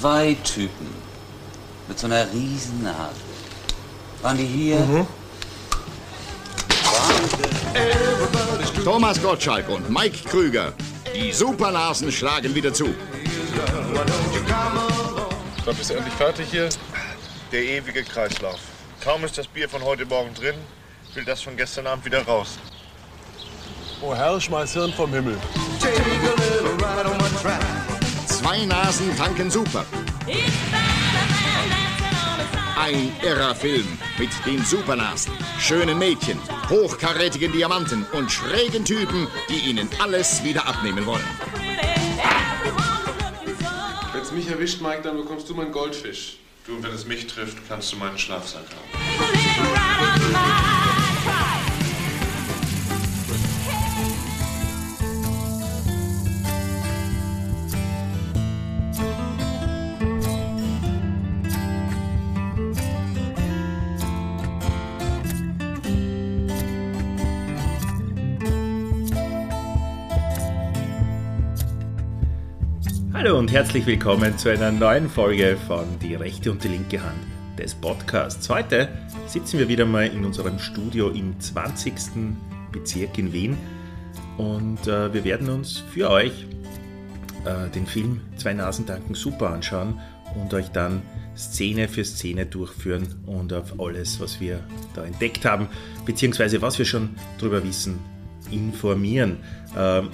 zwei Typen mit so einer riesen Nase. Waren die hier? Mhm. Thomas Gottschalk und Mike Krüger. Die Supernasen schlagen wieder zu. Dann bist du endlich fertig hier. Der ewige Kreislauf. Kaum ist das Bier von heute Morgen drin, will das von gestern Abend wieder raus. Oh Herr, schmeiß Hirn vom Himmel. Zwei Nasen tanken super. Ein irrer Film mit den Supernasen, schönen Mädchen, hochkarätigen Diamanten und schrägen Typen, die ihnen alles wieder abnehmen wollen. Wenn's mich erwischt, Mike, dann bekommst du meinen Goldfisch. Du, und wenn es mich trifft, kannst du meinen Schlafsack haben. Hallo und herzlich willkommen zu einer neuen Folge von Die rechte und die linke Hand des Podcasts. Heute sitzen wir wieder mal in unserem Studio im 20. Bezirk in Wien und äh, wir werden uns für euch äh, den Film Zwei Nasen danken super anschauen und euch dann Szene für Szene durchführen und auf alles, was wir da entdeckt haben, beziehungsweise was wir schon darüber wissen, informieren. Ähm,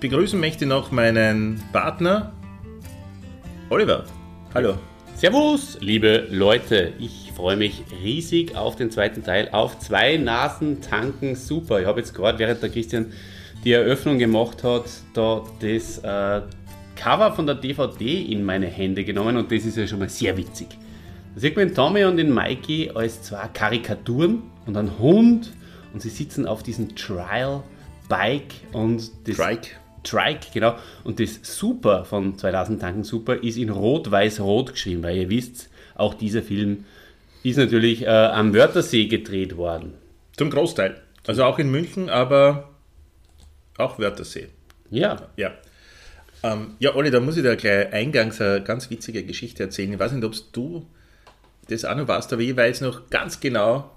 begrüßen möchte ich noch meinen Partner Oliver. Hallo. Servus, liebe Leute. Ich freue mich riesig auf den zweiten Teil. Auf zwei Nasen tanken super. Ich habe jetzt gerade, während der Christian die Eröffnung gemacht hat, da das äh, Cover von der DVD in meine Hände genommen und das ist ja schon mal sehr witzig. Da sieht man den Tommy und den Mikey als zwei Karikaturen und einen Hund und sie sitzen auf diesem Trial Bike und das Trike. Trike, genau. Und das Super von 2000 Tanken Super ist in Rot-Weiß-Rot geschrieben, weil ihr wisst, auch dieser Film ist natürlich äh, am Wörthersee gedreht worden. Zum Großteil. Also auch in München, aber auch Wörthersee. Ja, Ja. Ähm, ja, Olli, da muss ich dir gleich eingangs eine ganz witzige Geschichte erzählen. Ich weiß nicht, ob du das auch noch weißt, aber ich weiß noch ganz genau,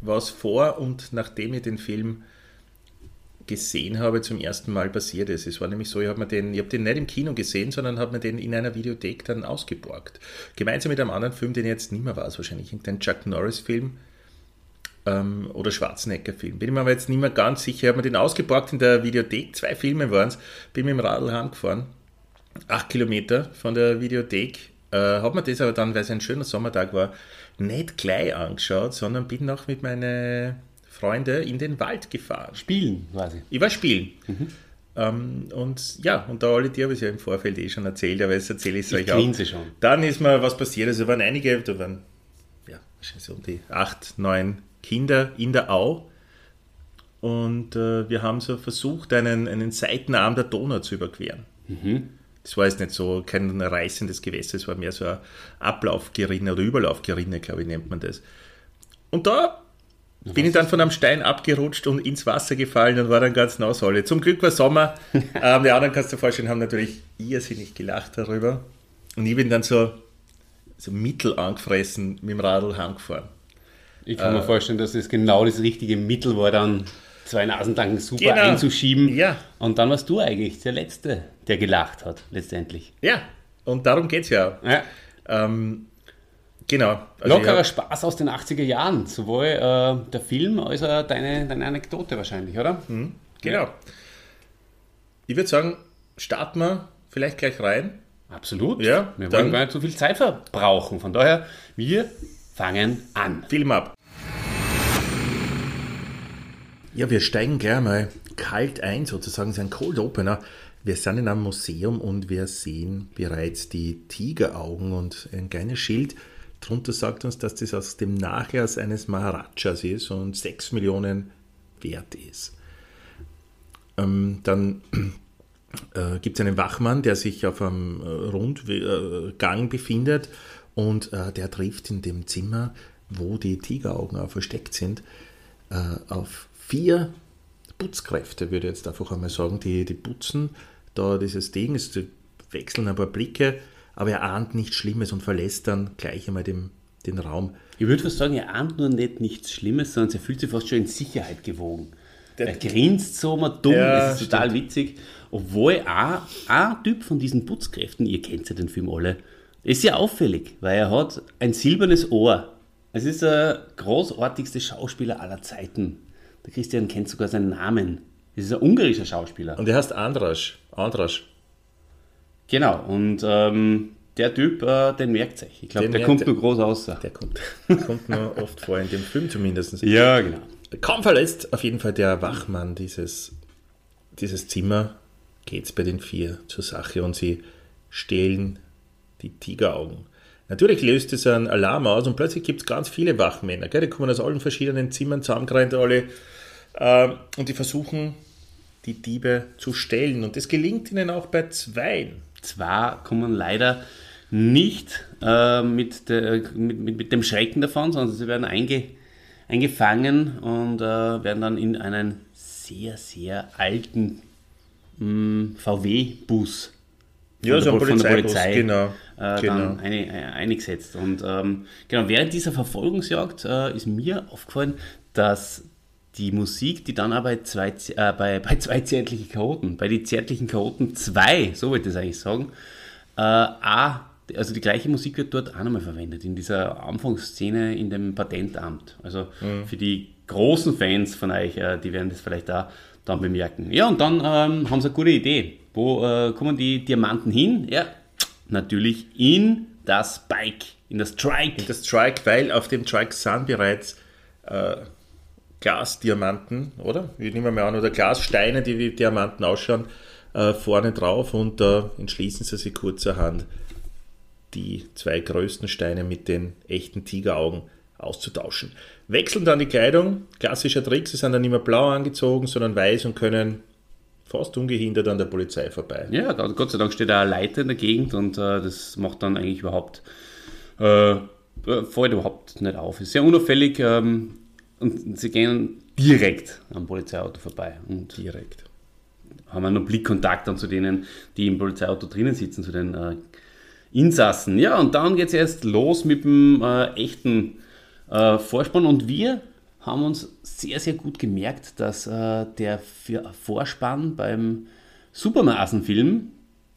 was vor und nachdem ich den Film gesehen habe, zum ersten Mal passiert ist. Es war nämlich so, ich habe den, habe den nicht im Kino gesehen, sondern habe mir den in einer Videothek dann ausgeborgt. Gemeinsam mit einem anderen Film, den ich jetzt nicht mehr weiß, wahrscheinlich irgendein Chuck Norris-Film ähm, oder Schwarzenegger-Film. Bin ich mir aber jetzt nicht mehr ganz sicher. Ich habe mir den ausgeborgt in der Videothek, zwei Filme waren es, bin mit dem Radl heimgefahren, acht Kilometer von der Videothek, äh, habe mir das aber dann, weil es ein schöner Sommertag war, nicht gleich angeschaut, sondern bin noch mit meinen Freunden in den Wald gefahren. spielen quasi. Ich war spielen. Ähm, und ja, und da alle die habe ich ja im Vorfeld eh schon erzählt, aber jetzt erzähle ich es euch auch. grinse schon. Dann ist mir was passiert. Also waren einige, da waren ja, wahrscheinlich so um die acht, neun Kinder in der Au. Und äh, wir haben so versucht, einen, einen Seitenarm der Donau zu überqueren. Das war jetzt nicht so kein reißendes Gewässer, es war mehr so ein Ablaufgerinne oder Überlaufgerinne, glaube ich, nennt man das. Und da bin ich dann von einem Stein abgerutscht und ins Wasser gefallen und war dann ganz nass alle. Zum Glück war Sommer. ähm, die anderen, kannst du dir vorstellen, haben natürlich irrsinnig gelacht darüber. Und ich bin dann so, so mittel angefressen mit dem Radl heimgefahren. Ich kann mir vorstellen, dass es genau das richtige Mittel war, dann zwei Nasentanken super Genau. einzuschieben. Ja. Und dann warst du eigentlich der Letzte, der gelacht hat, letztendlich. Ja, und darum geht es ja auch. Ja. Ähm, genau. Also Lockerer ich Spaß aus den 80er Jahren. Sowohl äh, der Film als auch deine, deine Anekdote wahrscheinlich, oder? hab- genau. Ich würde sagen, starten wir vielleicht gleich rein. Absolut. Ja, wir wollen gar nicht so viel Zeit verbrauchen. Von daher, wir fangen an. Film ab. Ja, wir steigen gleich mal kalt ein, sozusagen, es ist ein Cold Opener. Wir sind in einem Museum und wir sehen bereits die Tigeraugen und ein kleines Schild. Drunter sagt uns, dass das aus dem Nachlass eines Maharajas ist und 6 Millionen wert ist. Ähm, dann äh, gibt es einen Wachmann, der sich auf einem äh, Rundgang befindet und äh, der trifft in dem Zimmer, wo die Tigeraugen auch versteckt sind, äh, auf vier Putzkräfte, würde ich jetzt einfach einmal sagen, die, die putzen da dieses Ding, es wechseln ein paar Blicke, aber er ahnt nichts Schlimmes und verlässt dann gleich einmal den, den Raum. Ich würde fast sagen, er ahnt nur nicht nichts Schlimmes, sondern er fühlt sich fast schon in Sicherheit gewogen. er grinst so mal dumm, Ja, das ist total witzig. Obwohl auch ein Typ von diesen Putzkräften, ihr kennt ja den Film alle, ist ja auffällig, weil er hat ein silbernes Ohr. Es ist der großartigste Schauspieler aller Zeiten. Der Christian kennt sogar seinen Namen. Es ist ein ungarischer Schauspieler. Und er heißt Andras. Andras. Genau, und ähm, der Typ, äh, den merkt euch. Ich glaube, der merkt kommt nur groß aus. Der kommt, kommt nur oft vor, in dem Film zumindest. Ja, genau. Kaum verlässt auf jeden Fall der Wachmann dieses, dieses Zimmer, geht es bei den vier zur Sache und sie stehlen die Tigeraugen. Natürlich löst es einen Alarm aus und plötzlich gibt es ganz viele Wachmänner. Gell? Die kommen aus allen verschiedenen Zimmern zusammengerannt alle äh, und die versuchen, die Diebe zu stellen. Und das gelingt ihnen auch bei zweien. Zwar kommen leider nicht äh, mit, der, mit, mit, mit dem Schrecken davon, sondern sie werden einge, eingefangen und äh, werden dann in einen sehr, sehr alten mh, VW-Bus Ja, so ein von der Polizeibus, Polizei genau, äh, genau. eine, eine, eingesetzt. Und ähm, genau, während dieser Verfolgungsjagd äh, ist mir aufgefallen, dass die Musik, die dann aber bei zwei, äh, bei, bei zwei zärtlichen Chaoten, bei die zärtlichen Chaoten 2, so wollte ich das eigentlich sagen, äh, auch, also die gleiche Musik wird dort auch nochmal verwendet, in dieser Anfangsszene in dem Patentamt. Also Mhm. für die großen Fans von euch, äh, die werden das vielleicht auch dann bemerken. Ja, und dann ähm, haben sie eine gute Idee. Wo äh, kommen die Diamanten hin? Ja, natürlich in das Bike, in das Trike. Das Strike, weil auf dem Strike sind bereits äh, Glasdiamanten, oder? Ich nehme mal an, oder Glassteine, die wie Diamanten ausschauen, äh, vorne drauf und da entschließen sie sich kurzerhand, die zwei größten Steine mit den echten Tigeraugen auszutauschen. Wechseln dann die Kleidung, klassischer Trick, sie sind dann nicht mehr blau angezogen, sondern weiß und können fast ungehindert an der Polizei vorbei. Ja, Gott sei Dank steht da ein Leiter in der Gegend und äh, das macht dann eigentlich überhaupt, äh, äh, fällt überhaupt nicht auf. Ist sehr unauffällig ähm, und sie gehen direkt am Polizeiauto vorbei und Direkt. haben einen Blickkontakt dann zu denen, die im Polizeiauto drinnen sitzen, zu den äh, Insassen. Ja, und dann geht es erst los mit dem äh, echten äh, Vorspann und wir haben uns sehr, sehr gut gemerkt, dass äh, der Vorspann beim Supermaßen-Film,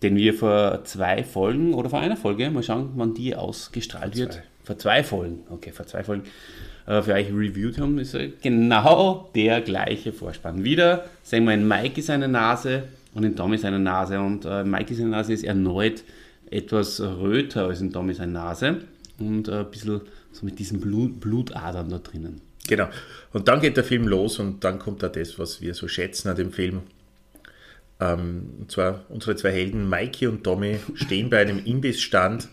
den wir vor zwei Folgen oder vor einer Folge, mal schauen, wann die ausgestrahlt wird. Vor zwei Folgen, okay, vor zwei Folgen, äh, für euch reviewed haben, ist genau der gleiche Vorspann. Wieder sehen wir in Mikey seine Nase und in Tommy seine Nase und äh, Mikey seine Nase ist erneut etwas röter als in Tommy seine Nase und äh, ein bisschen so mit diesen Blut, Blutadern da drinnen. Genau. Und dann geht der Film los und dann kommt da das, was wir so schätzen an dem Film. Ähm, und zwar unsere zwei Helden, Mikey und Tommy, stehen bei einem Imbissstand.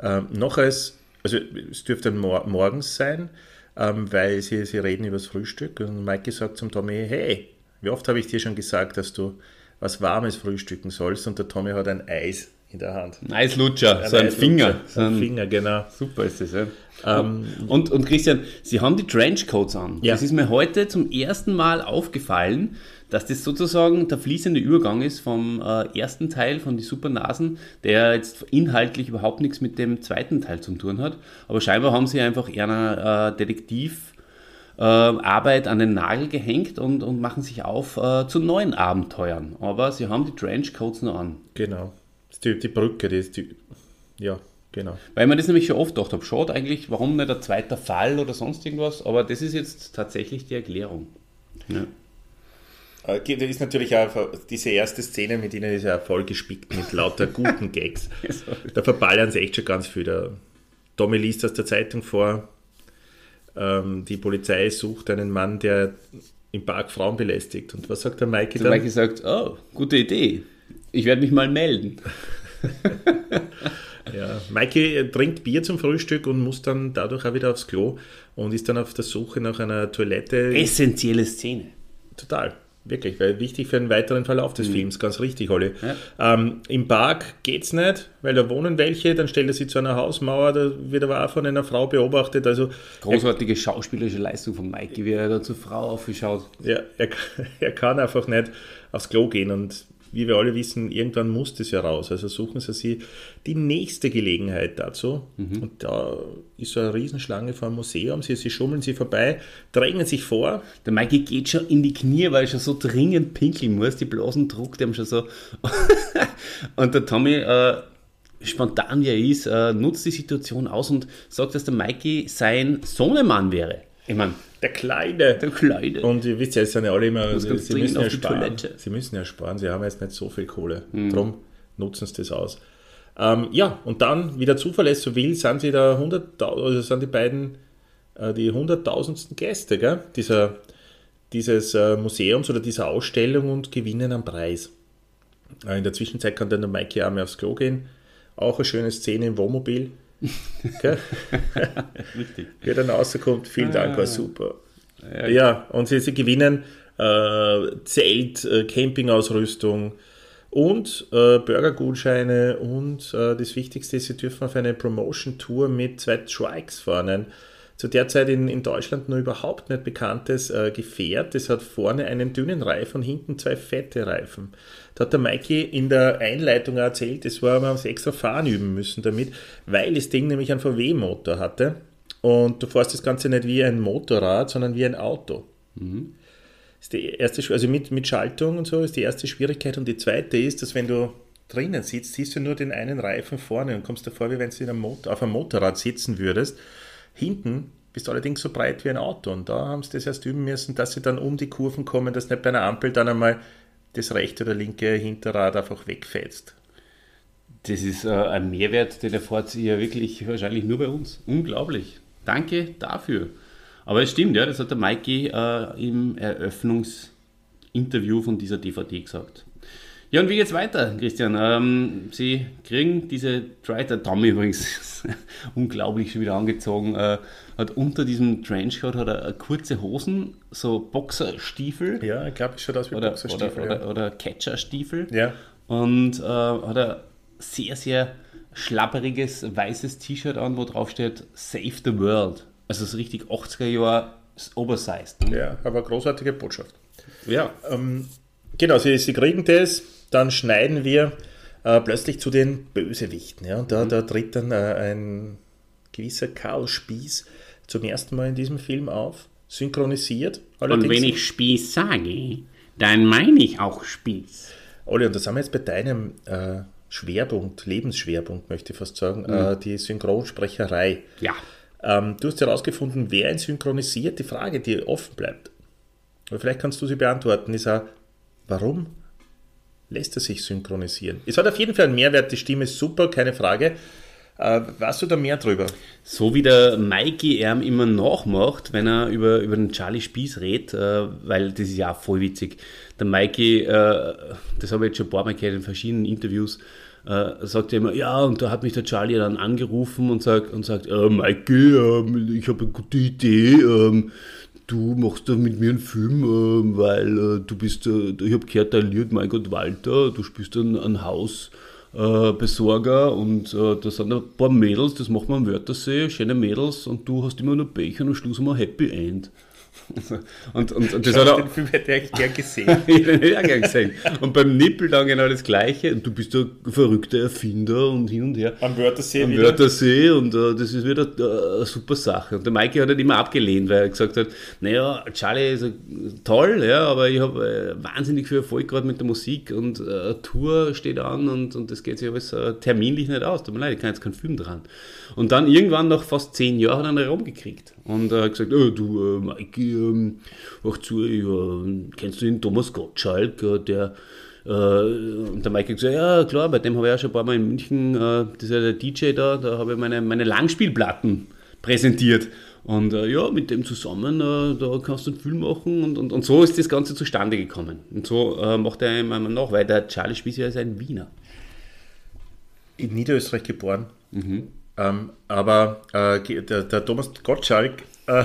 Ähm, noch als, also es dürfte morgens sein, ähm, weil sie, sie reden über das Frühstück und Mikey sagt zum Tommy, hey, wie oft habe ich dir schon gesagt, dass du was Warmes frühstücken sollst und der Tommy hat ein Eis in der Hand. Ein Eislutscher, so ein Eislutscher, Finger. So ein Finger, genau. Super ist das, ja. und, und Christian, Sie haben die Trenchcoats an. Ja. Das ist mir heute zum ersten Mal aufgefallen, dass das sozusagen der fließende Übergang ist vom äh, ersten Teil von die Supernasen, der jetzt inhaltlich überhaupt nichts mit dem zweiten Teil zu tun hat. Aber scheinbar haben sie einfach eher äh, Detektiv äh, Arbeit an den Nagel gehängt und, und machen sich auf äh, zu neuen Abenteuern. Aber sie haben die Trenchcoats noch an. Genau. Die, die Brücke, die ist die, ja, genau. Weil mir das nämlich schon oft gedacht habe, schaut eigentlich, warum nicht ein zweiter Fall oder sonst irgendwas, aber das ist jetzt tatsächlich die Erklärung. Ja. Äh, Da ist natürlich auch diese erste Szene mit ihnen ist ja voll gespickt mit lauter guten Gags. Da verballern sie echt schon ganz viel. Der Tommy liest aus der Zeitung vor, ähm, die Polizei sucht einen Mann, der im Park Frauen belästigt. Und was sagt der Mikey Der dann? Mikey sagt, oh, gute Idee. Ich werde mich mal melden. Ja, Mikey trinkt Bier zum Frühstück und muss dann dadurch auch wieder aufs Klo und ist dann auf der Suche nach einer Toilette. Essentielle Szene. Total. Wirklich, weil wichtig für den weiteren Verlauf des Films, ganz richtig, Olli. Mhm. Ja. Ähm, Im Park geht's nicht, weil da wohnen welche, dann stellt er sie zu einer Hausmauer, da wird aber auch von einer Frau beobachtet. Also Großartige schauspielerische Leistung von Mikey, wie er da zur Frau aufgeschaut. er, er, er kann einfach nicht aufs Klo gehen und wie wir alle wissen, irgendwann muss das ja raus. Also suchen Sie sich die nächste Gelegenheit dazu. Und da ist so eine Riesenschlange vor dem Museum. Sie, sie schummeln sie vorbei, drängen sich vor. Der Mikey geht schon in die Knie, weil er schon so dringend pinkeln muss. Die Blasen druckt ihm schon so. und der Tommy, äh, spontan wie er ist, äh, nutzt die Situation aus und sagt, dass der Mikey sein Sohnemann wäre. Ich meine, Der Kleine. der Kleine. Und ihr wisst ja, es sind ja alle immer, sie, müssen ja auf die sparen. Toilette. Sie müssen ja sparen, sie haben jetzt nicht so viel Kohle. Mhm. Drum nutzen sie das aus. Ähm, ja, und dann, wie der Zufall es so will, sind sie da 100.000, also sind die beiden äh, die hunderttausendsten Gäste gell? Dieser, dieses äh, Museums oder dieser Ausstellung und gewinnen einen Preis. Äh, in der Zwischenzeit kann dann der Mikey auch mal aufs Klo gehen. Auch eine schöne Szene im Wohnmobil. Gell? Richtig. Wie er dann rauskommt, vielen Dank, war super. Ja, und sie, sie gewinnen äh, Zelt, äh, Campingausrüstung und äh, Burgergutscheine und äh, das Wichtigste ist, sie dürfen auf eine Promotion-Tour mit zwei Trikes fahren. Ein zu der Zeit in, in Deutschland nur überhaupt nicht bekanntes äh, Gefährt. Das hat vorne einen dünnen Reifen und hinten zwei fette Reifen. Da hat der Mikey in der Einleitung erzählt, das war, man haben sie extra fahren üben müssen damit, weil das Ding nämlich einen VW-Motor hatte. Und du fährst das Ganze nicht wie ein Motorrad, sondern wie ein Auto. ist die erste, also mit, mit Schaltung und so ist die erste Schwierigkeit. Und die zweite ist, dass wenn du drinnen sitzt, siehst du nur den einen Reifen vorne und kommst dir vor, wie wenn du in einem Motor, auf einem Motorrad sitzen würdest. Hinten bist du allerdings so breit wie ein Auto. Und da haben sie das erst üben müssen, dass sie dann um die Kurven kommen, dass nicht bei einer Ampel dann einmal das rechte oder linke Hinterrad einfach wegfetzt. Das ist äh, ein Mehrwert, den erfahrt ihr wirklich wahrscheinlich nur bei uns. Unglaublich. Danke dafür. Aber es stimmt, ja, das hat der Mikey äh, im Eröffnungsinterview von dieser DVD gesagt. Ja, und wie geht's weiter, Christian? Ähm, Sie kriegen diese Try, der Tommy übrigens, unglaublich schon wieder angezogen, äh, hat unter diesem Trenchcoat hat er kurze Hosen, so Boxerstiefel Ja, ich glaube, es schaut aus wie oder, Boxerstiefel. oder, oder, oder Catcherstiefel ja. und äh, hat ein sehr, sehr schlapperiges weißes T-Shirt an, wo drauf steht Save the World. Also so richtig 80er Jahre oversized. ja, ja, aber großartige Botschaft. Ja. Genau, sie, sie kriegen das, dann schneiden wir äh, plötzlich zu den Bösewichten. Ja? Und da, da tritt dann äh, ein gewisser Karl Spieß zum ersten Mal in diesem Film auf, synchronisiert. Und Allerdings- wenn ich Spieß sage, dann meine ich auch Spieß. Olli, und da sind wir jetzt bei deinem äh, Schwerpunkt, Lebensschwerpunkt, möchte ich fast sagen, Mhm. äh, die Synchronsprecherei. Ja. Ähm, du hast herausgefunden, wer ihn synchronisiert. Die Frage, die offen bleibt, aber vielleicht kannst du sie beantworten, ist auch, warum lässt er sich synchronisieren? Es hat auf jeden Fall einen Mehrwert, die Stimme ist super, keine Frage. Äh, weißt du da mehr drüber? So wie der Mikey ihm immer nachmacht, wenn er über, über den Charlie Spieß redet, äh, weil das ist ja auch voll witzig. Der Mikey, äh, das habe ich jetzt schon ein paar Mal gehört in verschiedenen Interviews, äh, sagt er immer, ja, und da hat mich der Charlie dann angerufen und sagt, und sagt äh, Mikey, ähm, ich habe eine gute Idee, ähm, du machst da mit mir einen Film, ähm, weil äh, du bist, äh, ich habe gehört, dein Lied, mein Gott, Walter, du spielst ein, ein Haus, äh, Besorger und äh, da sind ein paar Mädels, das macht man am Wörthersee, schöne Mädels und du hast immer nur Pech und am Schluss immer Happy End. Und, und, und das hat er, Den Film hätte ich gern gesehen. ich hätte ihn auch gern gesehen. Und beim Nippel dann genau das Gleiche. Und du bist ein verrückter Erfinder und hin und her. Am Wörthersee Am wieder. Wörthersee und äh, das ist wieder äh, eine super Sache. Und der Mikey hat halt immer abgelehnt, weil er gesagt hat, naja, Charlie ist äh, toll, ja, aber ich habe äh, wahnsinnig viel Erfolg gerade mit der Musik und äh, eine Tour steht an und, und das geht sich alles äh, terminlich nicht aus. Tut mir leid, ich kann jetzt keinen Film dran. Und dann irgendwann nach fast zehn Jahren hat er einen Raum gekriegt und äh, gesagt, oh, du äh, Mikey, ähm, mach zu, äh, kennst du den Thomas Gottschalk, äh, der äh, und der Mike hat gesagt, ja klar, bei dem habe ich ja schon ein paar Mal in München, äh, das ist ja der DJ da, da habe ich meine, meine Langspielplatten präsentiert. Und äh, ja, mit dem zusammen, äh, da kannst du einen Film machen und, und, und so ist das Ganze zustande gekommen. Und so äh, macht er einmal nach, weil der Charlie Spieß ja ist ein Wiener. in Niederösterreich geboren. Ähm, aber äh, der, der Thomas Gottschalk äh,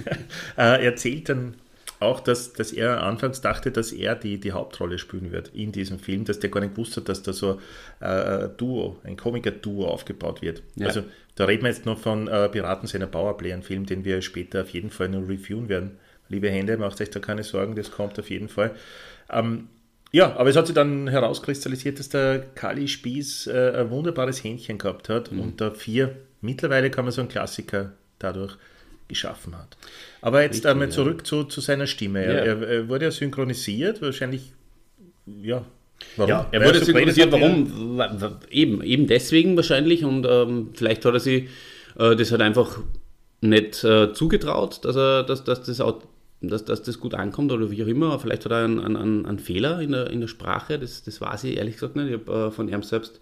äh, erzählt dann auch, dass, dass er anfangs dachte, dass er die, die Hauptrolle spielen wird in diesem Film, dass der gar nicht gewusst hat, dass da so äh, ein Duo, ein Komiker-Duo aufgebaut wird. Ja. Also da reden wir jetzt noch von äh, Piraten seiner Powerplay, ein Film, den wir später auf jeden Fall noch reviewen werden. Liebe Hände, macht euch da keine Sorgen, das kommt auf jeden Fall. Ähm, Ja, aber es hat sich dann herauskristallisiert, dass der Kali Spieß äh, ein wunderbares Händchen gehabt hat und da vier, mittlerweile kann man so einen Klassiker dadurch geschaffen hat. Aber jetzt Richtig, einmal ja. zurück zu, zu seiner Stimme. Er, Ja. er, er wurde ja synchronisiert, wahrscheinlich, ja. Warum? Ja, er Weil wurde so synchronisiert. Warum? Wa- wa- Eben, eben deswegen wahrscheinlich. Und ähm, vielleicht hat er sich äh, das halt einfach nicht äh, zugetraut, dass, er, dass, dass, das auch, dass, dass das gut ankommt oder wie auch immer. Vielleicht hat er einen, einen, einen Fehler in der, in der Sprache. Das, das weiß ich ehrlich gesagt nicht. Ich habe äh, von ihm selbst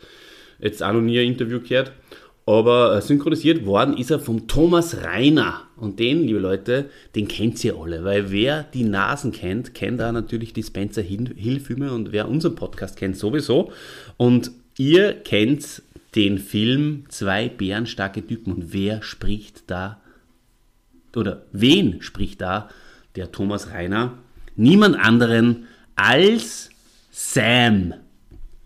jetzt auch noch nie ein Interview gehört. Aber äh, synchronisiert worden ist er vom Thomas Reiner. Und den, liebe Leute, den kennt ihr alle. Weil wer die Nasen kennt, kennt da natürlich die Spencer Hill Filme und wer unseren Podcast kennt, sowieso. Und ihr kennt den Film Zwei bärenstarke Typen. Und wer spricht da, oder wen spricht da der Thomas Reiner? Niemand anderen als Sam.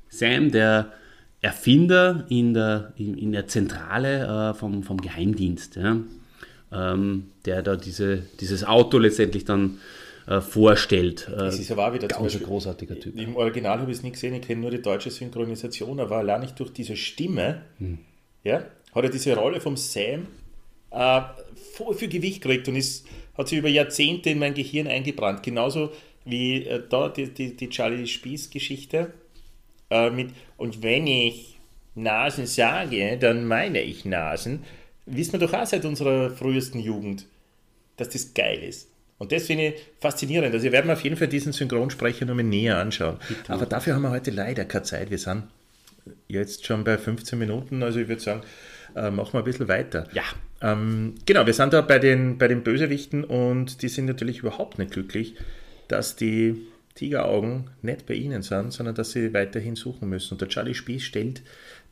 Sam, der Erfinder in der, in, der Zentrale äh, vom, vom Geheimdienst, ja, ähm, der da diese, dieses Auto letztendlich dann äh, vorstellt. Äh, Das ist aber auch wieder ganz ein Beispiel- großartiger Typ. Im Original habe ich es nicht gesehen, ich kenne nur die deutsche Synchronisation, aber allein nicht durch diese Stimme, Hm. ja, hat er diese Rolle vom Sam äh, voll viel Gewicht gekriegt und ist, hat sich über Jahrzehnte in mein Gehirn eingebrannt. Genauso wie äh, da die, die, die Charlie Spieß-Geschichte äh, mit und wenn ich Nasen sage, dann meine ich Nasen. Wissen wir doch auch seit unserer frühesten Jugend, dass das geil ist. Und das finde ich faszinierend. Also, wir werden auf jeden Fall diesen Synchronsprecher nochmal näher anschauen. Aber dafür haben wir heute leider keine Zeit. Wir sind jetzt schon bei 15 Minuten. Also, ich würde sagen, äh, machen wir ein bisschen weiter. Ja. Ähm, genau, wir sind da bei den, bei den Bösewichten und die sind natürlich überhaupt nicht glücklich, dass die Tigeraugen nicht bei ihnen sind, sondern dass sie weiterhin suchen müssen. Und der Charlie Spieß stellt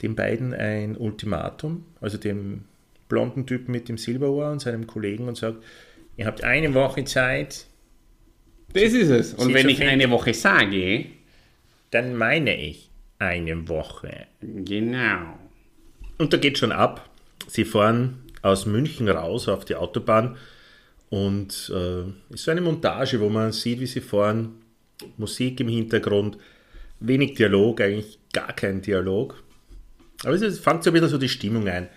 den beiden ein Ultimatum, also dem blonden Typen mit dem Silberohr und seinem Kollegen und sagt, ihr habt eine Woche Zeit, Das ist es. Und wenn ich finden- eine Woche sage, dann meine ich eine Woche. genau. Und da geht schon ab. Sie fahren aus München raus auf die Autobahn und äh, ist so eine Montage, wo man sieht, wie sie fahren, Musik im Hintergrund, wenig Dialog, eigentlich gar kein Dialog. Aber es fängt so wieder so die Stimmung ein.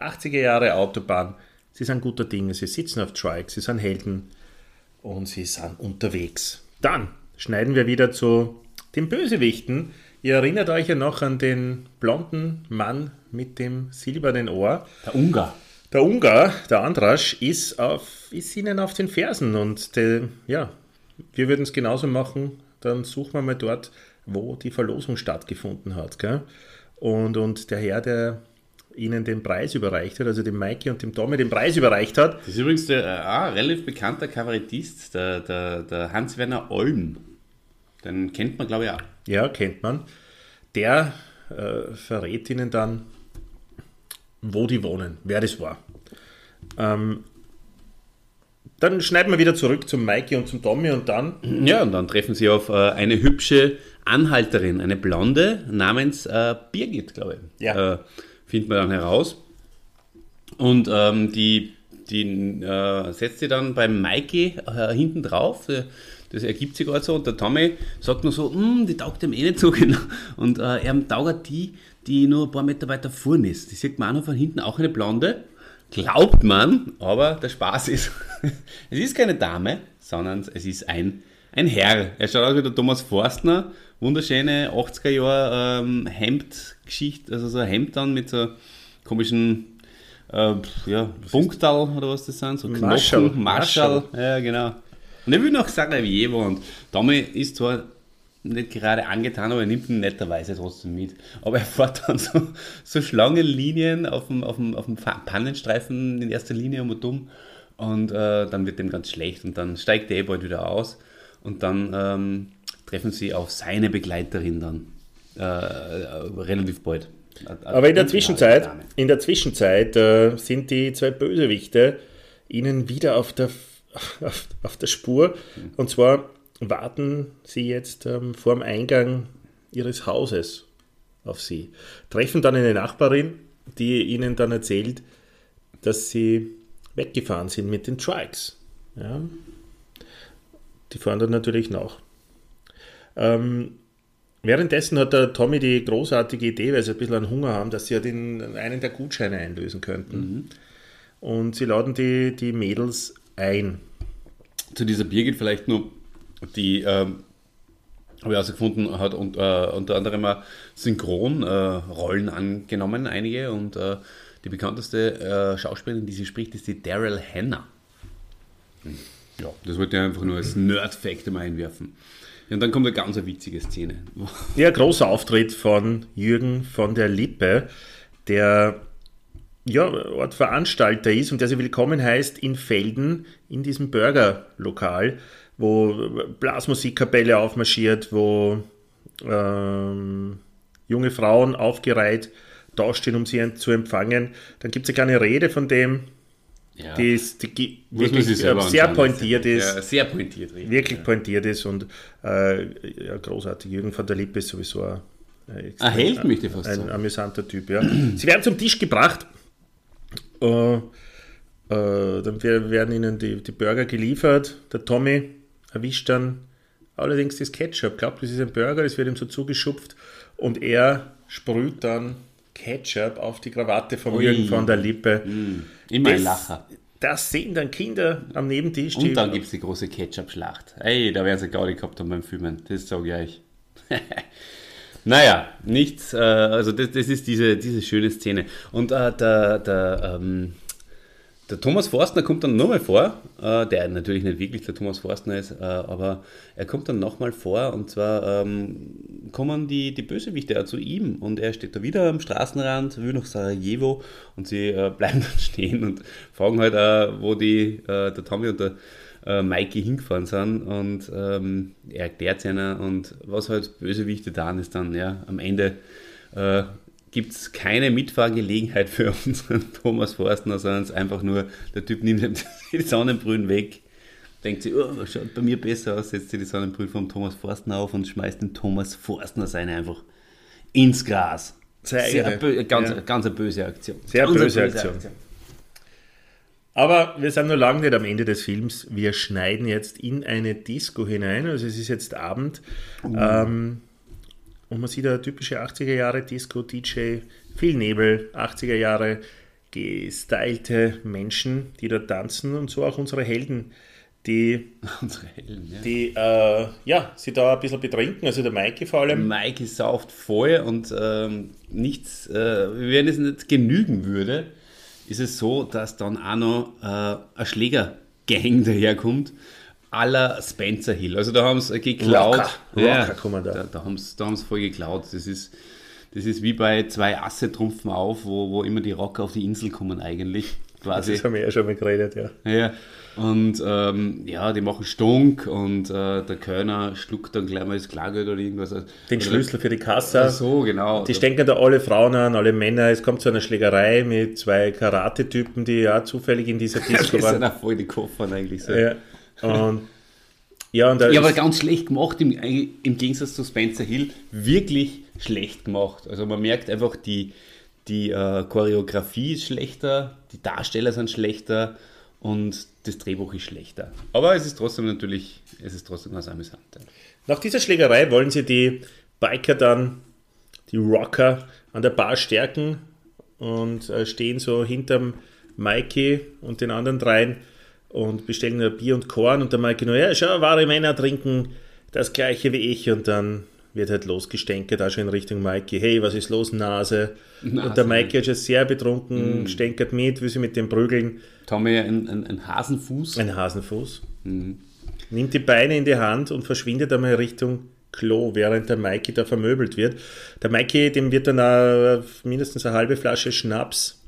80er Jahre Autobahn, sie sind guter Dinge, sie sitzen auf Trike, sie sind Helden und sie sind unterwegs. Dann schneiden wir wieder zu den Bösewichten. Ihr erinnert euch ja noch an den blonden Mann mit dem silbernen Ohr. Der Ungar. Der Ungar, der Andrasch, ist, auf, ist ihnen auf den Fersen und der, ja, wir würden es genauso machen, dann suchen wir mal dort, wo die Verlosung stattgefunden hat. Gell? Und, und der Herr, der ihnen den Preis überreicht hat, also dem Maike und dem Tommy den Preis überreicht hat, Das ist übrigens der äh, relativ bekannter Kabarettist, der, der, der Hans-Werner Olm. Den kennt man, glaube ich, auch. ja, kennt man, der äh, verrät ihnen dann, wo die wohnen, wer das war. Ähm, dann schneiden wir wieder zurück zum Maike und zum Tommy und dann Ja, und dann treffen sie auf äh, eine hübsche Anhalterin, eine Blonde namens äh, Birgit, glaube ich. Ja. Äh, findet man dann heraus. Und ähm, die, die äh, setzt sie dann beim Maike äh, hinten drauf. Äh, Das ergibt sich gerade so. Und der Tommy sagt nur so, "Mm, die taugt ihm eh nicht so genau. Und er taugt die, die nur ein paar Meter weiter vorn ist. Die sieht man auch noch von hinten, auch eine Blonde. Glaubt man, aber der Spaß ist, es ist keine Dame, sondern es ist ein, ein Herr. Er schaut aus wie der Thomas Forstner, wunderschöne 80er Jahre ähm, Hemdgeschichte, also so ein Hemd dann mit so komischen äh, ja, Punktal oder was das sind, so Knochen, Marschall. Marschall, ja genau. Und er will noch Sarajevo und Tommy ist zwar nicht gerade angetan, aber er nimmt ihn netterweise trotzdem mit. Aber er fährt dann so, so Schlangenlinien auf dem, auf, dem, auf dem Pannenstreifen in erster Linie um und um und äh, dann wird dem ganz schlecht und dann steigt der bald wieder aus und dann ähm, treffen sie auf seine Begleiterin dann äh, äh, relativ bald. Aber in der Eine Zwischenzeit, in der Zwischenzeit äh, sind die zwei Bösewichte ihnen wieder auf der, auf, auf der Spur. Und zwar warten sie jetzt ähm, vor dem Eingang ihres Hauses auf sie. Treffen dann eine Nachbarin, die ihnen dann erzählt, dass sie weggefahren sind mit den Trikes. Ja. Die fahren dann natürlich nach. Ähm, währenddessen hat der Tommy die großartige Idee, weil sie ein bisschen Hunger haben, dass sie ja den, einen der Gutscheine einlösen könnten. Und sie laden die, die Mädels ein. Zu dieser Birgit vielleicht nur, die ähm, habe ich herausgefunden, hat und, äh, unter anderem Synchronrollen angenommen, einige. Und äh, die bekannteste äh, Schauspielerin, die sie spricht, ist die Daryl Hannah. Hm. Ja, das wollte ich einfach nur als Nerd-Fact mal einwerfen. Ja, und dann kommt eine ganz witzige Szene. Ja, großer Auftritt von Jürgen von der Lippe, der ja, Ort Veranstalter ist und der sie willkommen heißt in Felden, in diesem Burgerlokal, wo Blasmusikkapelle aufmarschiert, wo ähm, junge Frauen aufgereiht dastehen, um sie zu empfangen. Dann gibt es eine kleine Rede von dem, Ja. die, ist, die wirklich äh, sehr anschauen. pointiert ist. Ja, sehr pointiert. richtig. Wirklich pointiert ist und äh, ja, großartig. Jürgen von der Lippe ist sowieso ein, ein, extrem- Ein Held, möchte ich fast ein sagen. amüsanter Typ. Ja. Sie werden zum Tisch gebracht. Äh, äh, dann wer- werden ihnen die, die Burger geliefert. Der Tommy erwischt dann allerdings das Ketchup. Glaubt, das ist ein Burger, das wird ihm so zugeschupft und er sprüht dann Ketchup auf die Krawatte von Ui. Jürgen von der Lippe. Immer ein Das- Lacher. Das sehen dann Kinder am Nebentisch. Und dann gibt es die große Ketchup-Schlacht. Ey, da werden sie Gaudi gehabt haben beim Filmen. Das sage ich euch. naja, nichts. Äh, also, das, das ist diese, diese schöne Szene. Und äh, der, der, ähm, der Thomas Forstner kommt dann nochmal vor, äh, der natürlich nicht wirklich der Thomas Forstner ist, äh, aber er kommt dann nochmal vor und zwar ähm, kommen die, die Bösewichte auch zu ihm und er steht da wieder am Straßenrand, will nach Sarajevo und sie äh, bleiben dann stehen und fragen halt, äh, wo die, äh, der Tommy und der äh, Mikey hingefahren sind und ähm, er erklärt es ihnen und was halt Bösewichte dann ist dann, ja, am Ende äh, gibt es keine Mitfahrgelegenheit für unseren Thomas Forstner, sondern es ist einfach nur, der Typ nimmt die Sonnenbrühen weg, denkt sich, oh, schaut bei mir besser aus, setzt sich die Sonnenbrühen vom Thomas Forstner auf und schmeißt den Thomas Forstner seine einfach ins Gras. Sehr Sehr bö ganz, Ja. ganz eine böse Aktion. Sehr eine böse Aktion. Aber wir sind noch lange nicht am Ende des Films. Wir schneiden jetzt in eine Disco hinein. Also es ist jetzt Abend. Ähm, und man sieht eine typische 80er Jahre Disco, DJ, viel Nebel, 80er Jahre gestylte Menschen, die da tanzen und so auch unsere Helden, die, Unsere Helden, ja. die äh, ja, sie da ein bisschen betrinken. Also der Maike vor allem. Mikey sauft voll und ähm, nichts, äh, wenn es nicht genügen würde, ist es so, dass dann auch noch äh, ein Schlägergang daherkommt, la Spencer Hill. Also da haben sie geklaut. Rocker. Rocker kommen da. Da, da haben sie da haben's voll geklaut. Das ist, das ist wie bei zwei Asse trumpfen auf, wo, wo immer die Rocker auf die Insel kommen eigentlich. Quasi. Das haben wir ja schon mal geredet, ja. Ja, und ähm, ja, die machen Stunk und äh, der Kölner schluckt dann gleich mal das Klargeld oder irgendwas. Den oder Schlüssel für die Kasse. So, genau. Die stecken da alle Frauen an, alle Männer. Es kommt zu einer Schlägerei mit zwei Karate-Typen, die ja zufällig in dieser Disco das waren. sind auch voll die Koffern eigentlich so. Ja. Und, ja, und Ja, aber ist, ganz schlecht gemacht, im, im Gegensatz zu Spencer Hill, wirklich schlecht gemacht. Also man merkt einfach, die, die äh, Choreografie ist schlechter, die Darsteller sind schlechter und das Drehbuch ist schlechter. Aber es ist trotzdem natürlich, es ist trotzdem ganz amüsant. Nach dieser Schlägerei wollen sie die Biker dann, die Rocker, an der Bar stärken und äh, stehen so hinterm Mikey und den anderen dreien und bestellen ein Bier und Korn und der Mikey nur, ja, schau, wahre Männer trinken das gleiche wie ich und dann wird halt losgestänkert, da schon in Richtung Mikey, hey, was ist los, Nase? und der Nase. Mikey ist schon sehr betrunken, stänkert mit, will sie mit dem prügeln. Tommy ein, ein, ein Hasenfuß. Ein Hasenfuß. Nimmt die Beine in die Hand und verschwindet einmal Richtung Klo, während der Mikey da vermöbelt wird. Der Mikey, dem wird dann mindestens eine halbe Flasche Schnaps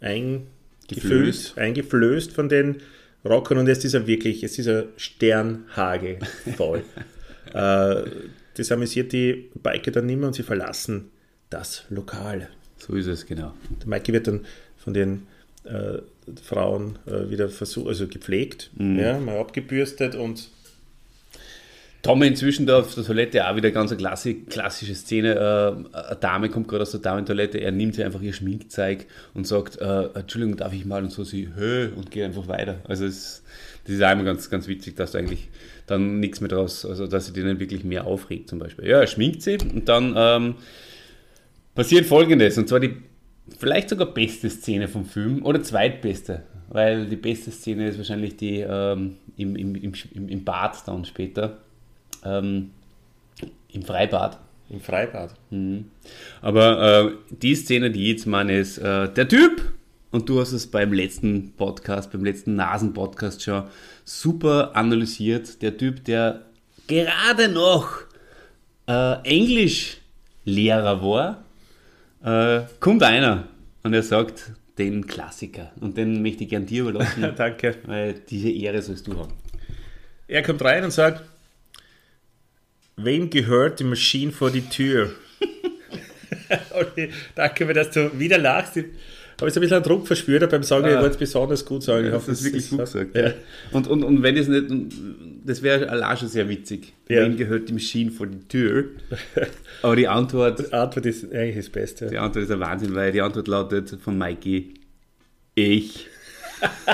eingefüllt, Geflößt. eingeflößt von den Rockern und jetzt ist er wirklich, es ist ein Sternhagel voll. äh, das amüsiert die Biker dann nicht mehr und sie verlassen das Lokal. So ist es, genau. Der Mikey wird dann von den äh, Frauen äh, wieder versucht, also gepflegt, ja, mal abgebürstet und Tommy inzwischen da auf der Toilette auch wieder ganz eine klassi- klassische Szene. Äh, eine Dame kommt gerade aus der Damentoilette, er nimmt sich einfach ihr Schminkzeug und sagt, äh, Entschuldigung, darf ich mal? Und so sie, hö, und geht einfach weiter. Also es, das ist immer ganz, ganz witzig, dass du eigentlich dann nichts mehr draus, also dass sie nicht wirklich mehr aufregt zum Beispiel. Ja, er schminkt sie und dann ähm, passiert folgendes, und zwar die vielleicht sogar beste Szene vom Film oder zweitbeste, weil die beste Szene ist wahrscheinlich die ähm, im, im, im- im Bad dann später, ähm, im Freibad. Im Freibad. Aber äh, die Szene, die jetzt meine, ist äh, der Typ, und du hast es beim letzten Podcast, beim letzten Nasen-Podcast schon super analysiert, der Typ, der gerade noch äh, Englischlehrer war, äh, kommt einer und er sagt den Klassiker. Und den möchte ich gern dir überlassen, Danke. weil diese Ehre sollst du haben. Er kommt rein und sagt, wem gehört die Maschine vor die Tür? Olli, danke mir, dass du wieder lachst. Ich habe jetzt ein bisschen einen Druck verspürt beim Sagen, ich wollte es besonders gut sagen. Ich Das hoffe, ist es wirklich gut gesagt. Ja. Und, und, und wenn es nicht, das wäre allein schon sehr witzig. Ja. Wen gehört die Maschine vor die Tür? Aber die Antwort, Die Antwort ist eigentlich das Beste. die Antwort ist ein Wahnsinn, weil die Antwort lautet von Mikey, ich.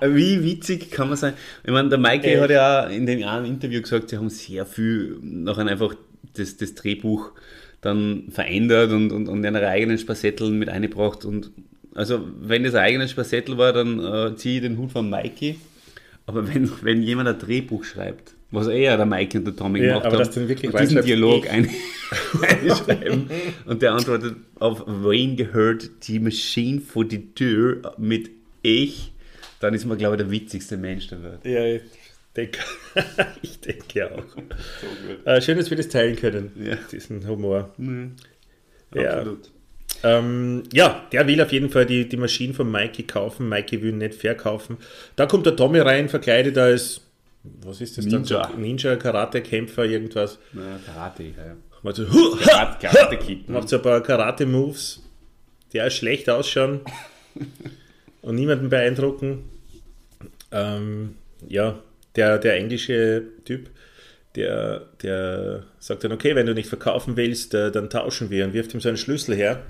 Wie witzig kann man sein? Ich meine, der Echt? hat ja in dem einen Interview gesagt, sie haben sehr viel nachher einfach das, das Drehbuch dann verändert und, und, und ihre eigenen Spassetteln mit eingebracht. Und also, wenn das ein eigenes Spassettel war, dann äh, ziehe ich den Hut von Mikey. Aber wenn, wenn jemand ein Drehbuch schreibt, was eher der Mikey und der Tommy Ja, gemacht aber haben, dann wirklich und diesen reinschreibst, Dialog ein, einschreiben und der antwortet auf Wayne gehört die Maschine vor die Tür mit ich, dann ist man, glaube ich, der witzigste Mensch der Welt. Ja, ich denke, ich denke auch. Äh, schön, dass wir das teilen können, Ja. diesen Humor. Ja. Absolut. Ähm, ja, der will auf jeden Fall die, die Maschine von Mikey kaufen. Mikey will ihn nicht verkaufen. Da kommt der Tommy rein, verkleidet als, was ist das Ninja. dann? So? Ninja, Karate-Kämpfer, irgendwas. Na, Karate, ja. ja. Macht so, Karate, Karate Kid. macht so ein paar Karate-Moves, die auch schlecht ausschauen und niemanden beeindrucken. Ähm, ja, der, der englische Typ, der, der sagt dann, okay, wenn du nicht verkaufen willst, äh, dann tauschen wir und wirft ihm so einen Schlüssel her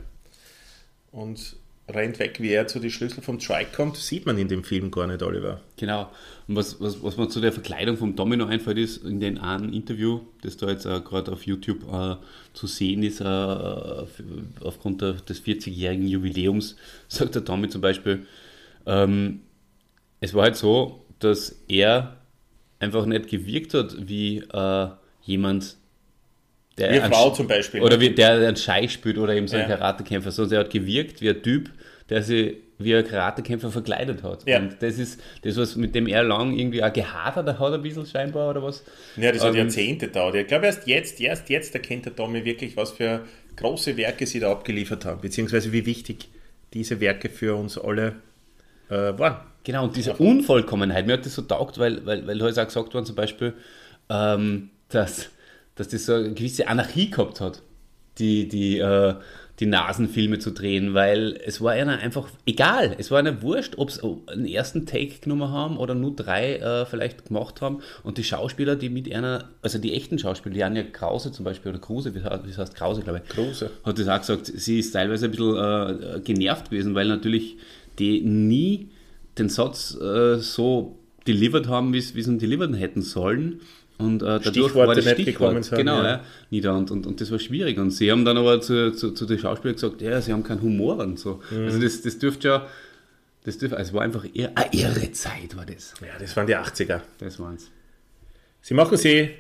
und rennt weg, wie er zu den Schlüssel vom Trike kommt. Sieht man in dem Film gar nicht, Oliver. Genau. Und was, was, was mir zu der Verkleidung vom Domino einfällt, ist in dem einen Interview, das da jetzt äh, gerade auf YouTube äh, zu sehen ist, äh, aufgrund der, des 40-jährigen Jubiläums, sagt der Tommy zum Beispiel, ähm, es war halt so, dass er einfach nicht gewirkt hat wie äh, jemand, der Wie Frau zum Beispiel. Oder wie, der einen Scheich spielt oder eben so ein Ja. Karatekämpfer. Sondern er hat gewirkt wie ein Typ, der sich wie ein Karatekämpfer verkleidet hat. Ja. Und das ist das, was mit dem er lang irgendwie auch gehadert hat, ein bisschen scheinbar oder was. Ja, das hat Ähm, Jahrzehnte gedauert. Ich glaube, erst jetzt, erst jetzt erkennt der Tommy wirklich, was für große Werke sie da abgeliefert haben, beziehungsweise wie wichtig diese Werke für uns alle äh, waren. Genau, und diese Unvollkommenheit, mir hat das so taugt, weil, weil, weil heute auch gesagt worden zum Beispiel, ähm, dass, dass das so eine gewisse Anarchie gehabt hat, die, die, äh, die Nasenfilme zu drehen, weil es war einer einfach egal, es war einer wurscht, ob sie einen ersten Take genommen haben oder nur drei äh, vielleicht gemacht haben und die Schauspieler, die mit einer, also die echten Schauspieler, die Anja Krause zum Beispiel oder Kruse, wie, wie heißt Krause, glaube ich, Kruse. hat das auch gesagt, sie ist teilweise ein bisschen äh, genervt gewesen, weil natürlich die nie den Satz äh, so delivered haben, wie sie ihn delivern hätten sollen. Und äh, dadurch Stichworte war das Stichwort, sind, genau, ja. ja. und, und, und das war schwierig. Und sie haben dann aber zu, zu, zu den Schauspielern gesagt, ja, sie haben keinen Humor und so. Mhm. Also das, das dürfte ja, das dürfte, also es war einfach eher eine irre Zeit, war das. Ja, das waren die 80er. Das war's. Sie machen sie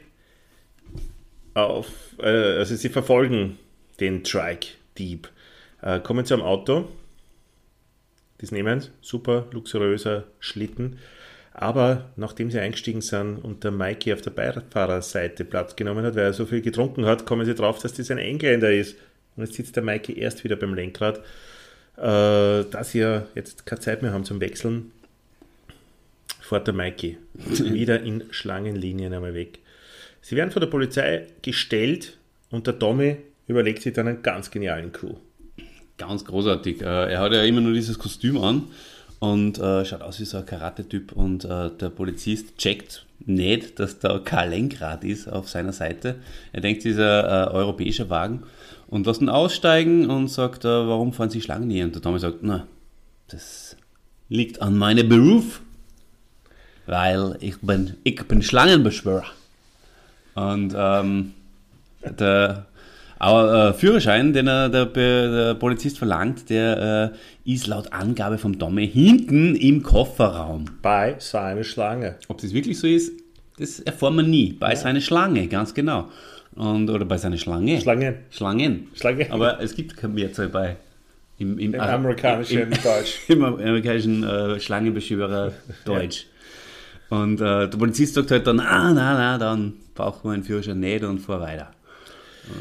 auf, äh, also sie verfolgen den Trike-Dieb, äh, kommen zu einem Auto, das nehmen, super luxuriöser Schlitten, aber nachdem sie eingestiegen sind und der Mikey auf der Beifahrerseite Platz genommen hat, weil er so viel getrunken hat, kommen sie drauf, dass das ein Engländer ist. Und jetzt sitzt der Mikey erst wieder beim Lenkrad, äh, da sie ja jetzt keine Zeit mehr haben zum Wechseln, fährt der Mikey wieder in Schlangenlinien einmal weg. Sie werden von der Polizei gestellt und der Tommy überlegt sich dann einen ganz genialen Coup. Ganz großartig. Äh, Er hat ja immer nur dieses Kostüm an und äh, schaut aus wie so ein Karate-Typ und äh, der Polizist checkt nicht, dass da kein Lenkrad ist auf seiner Seite. Er denkt, dieser äh, europäischer Wagen und lässt ihn aussteigen und sagt, äh, warum fahren Sie Schlangen hier? Und der Tommy sagt, na, das liegt an meinem Beruf, weil ich bin, ich bin Schlangenbeschwörer. Und ähm, der aber, äh, Führerschein, den er, der, der, Polizist verlangt, der äh, ist laut Angabe vom Tommy hinten im Kofferraum. Bei seiner Schlange. Ob das wirklich so ist, das erfahren wir nie. Bei ja. seiner Schlange, ganz genau. Und, oder bei seiner Schlange. Schlangen. Schlangen. Schlangen. Aber es gibt keine Mehrzahl bei. Im, im, Im amerikanischen im, Deutsch. Im amerikanischen äh, Schlangenbeschwörer Deutsch. Ja. Und äh, der Polizist sagt halt dann, ah, na, na, dann braucht man einen Führerschein nicht und fahr weiter.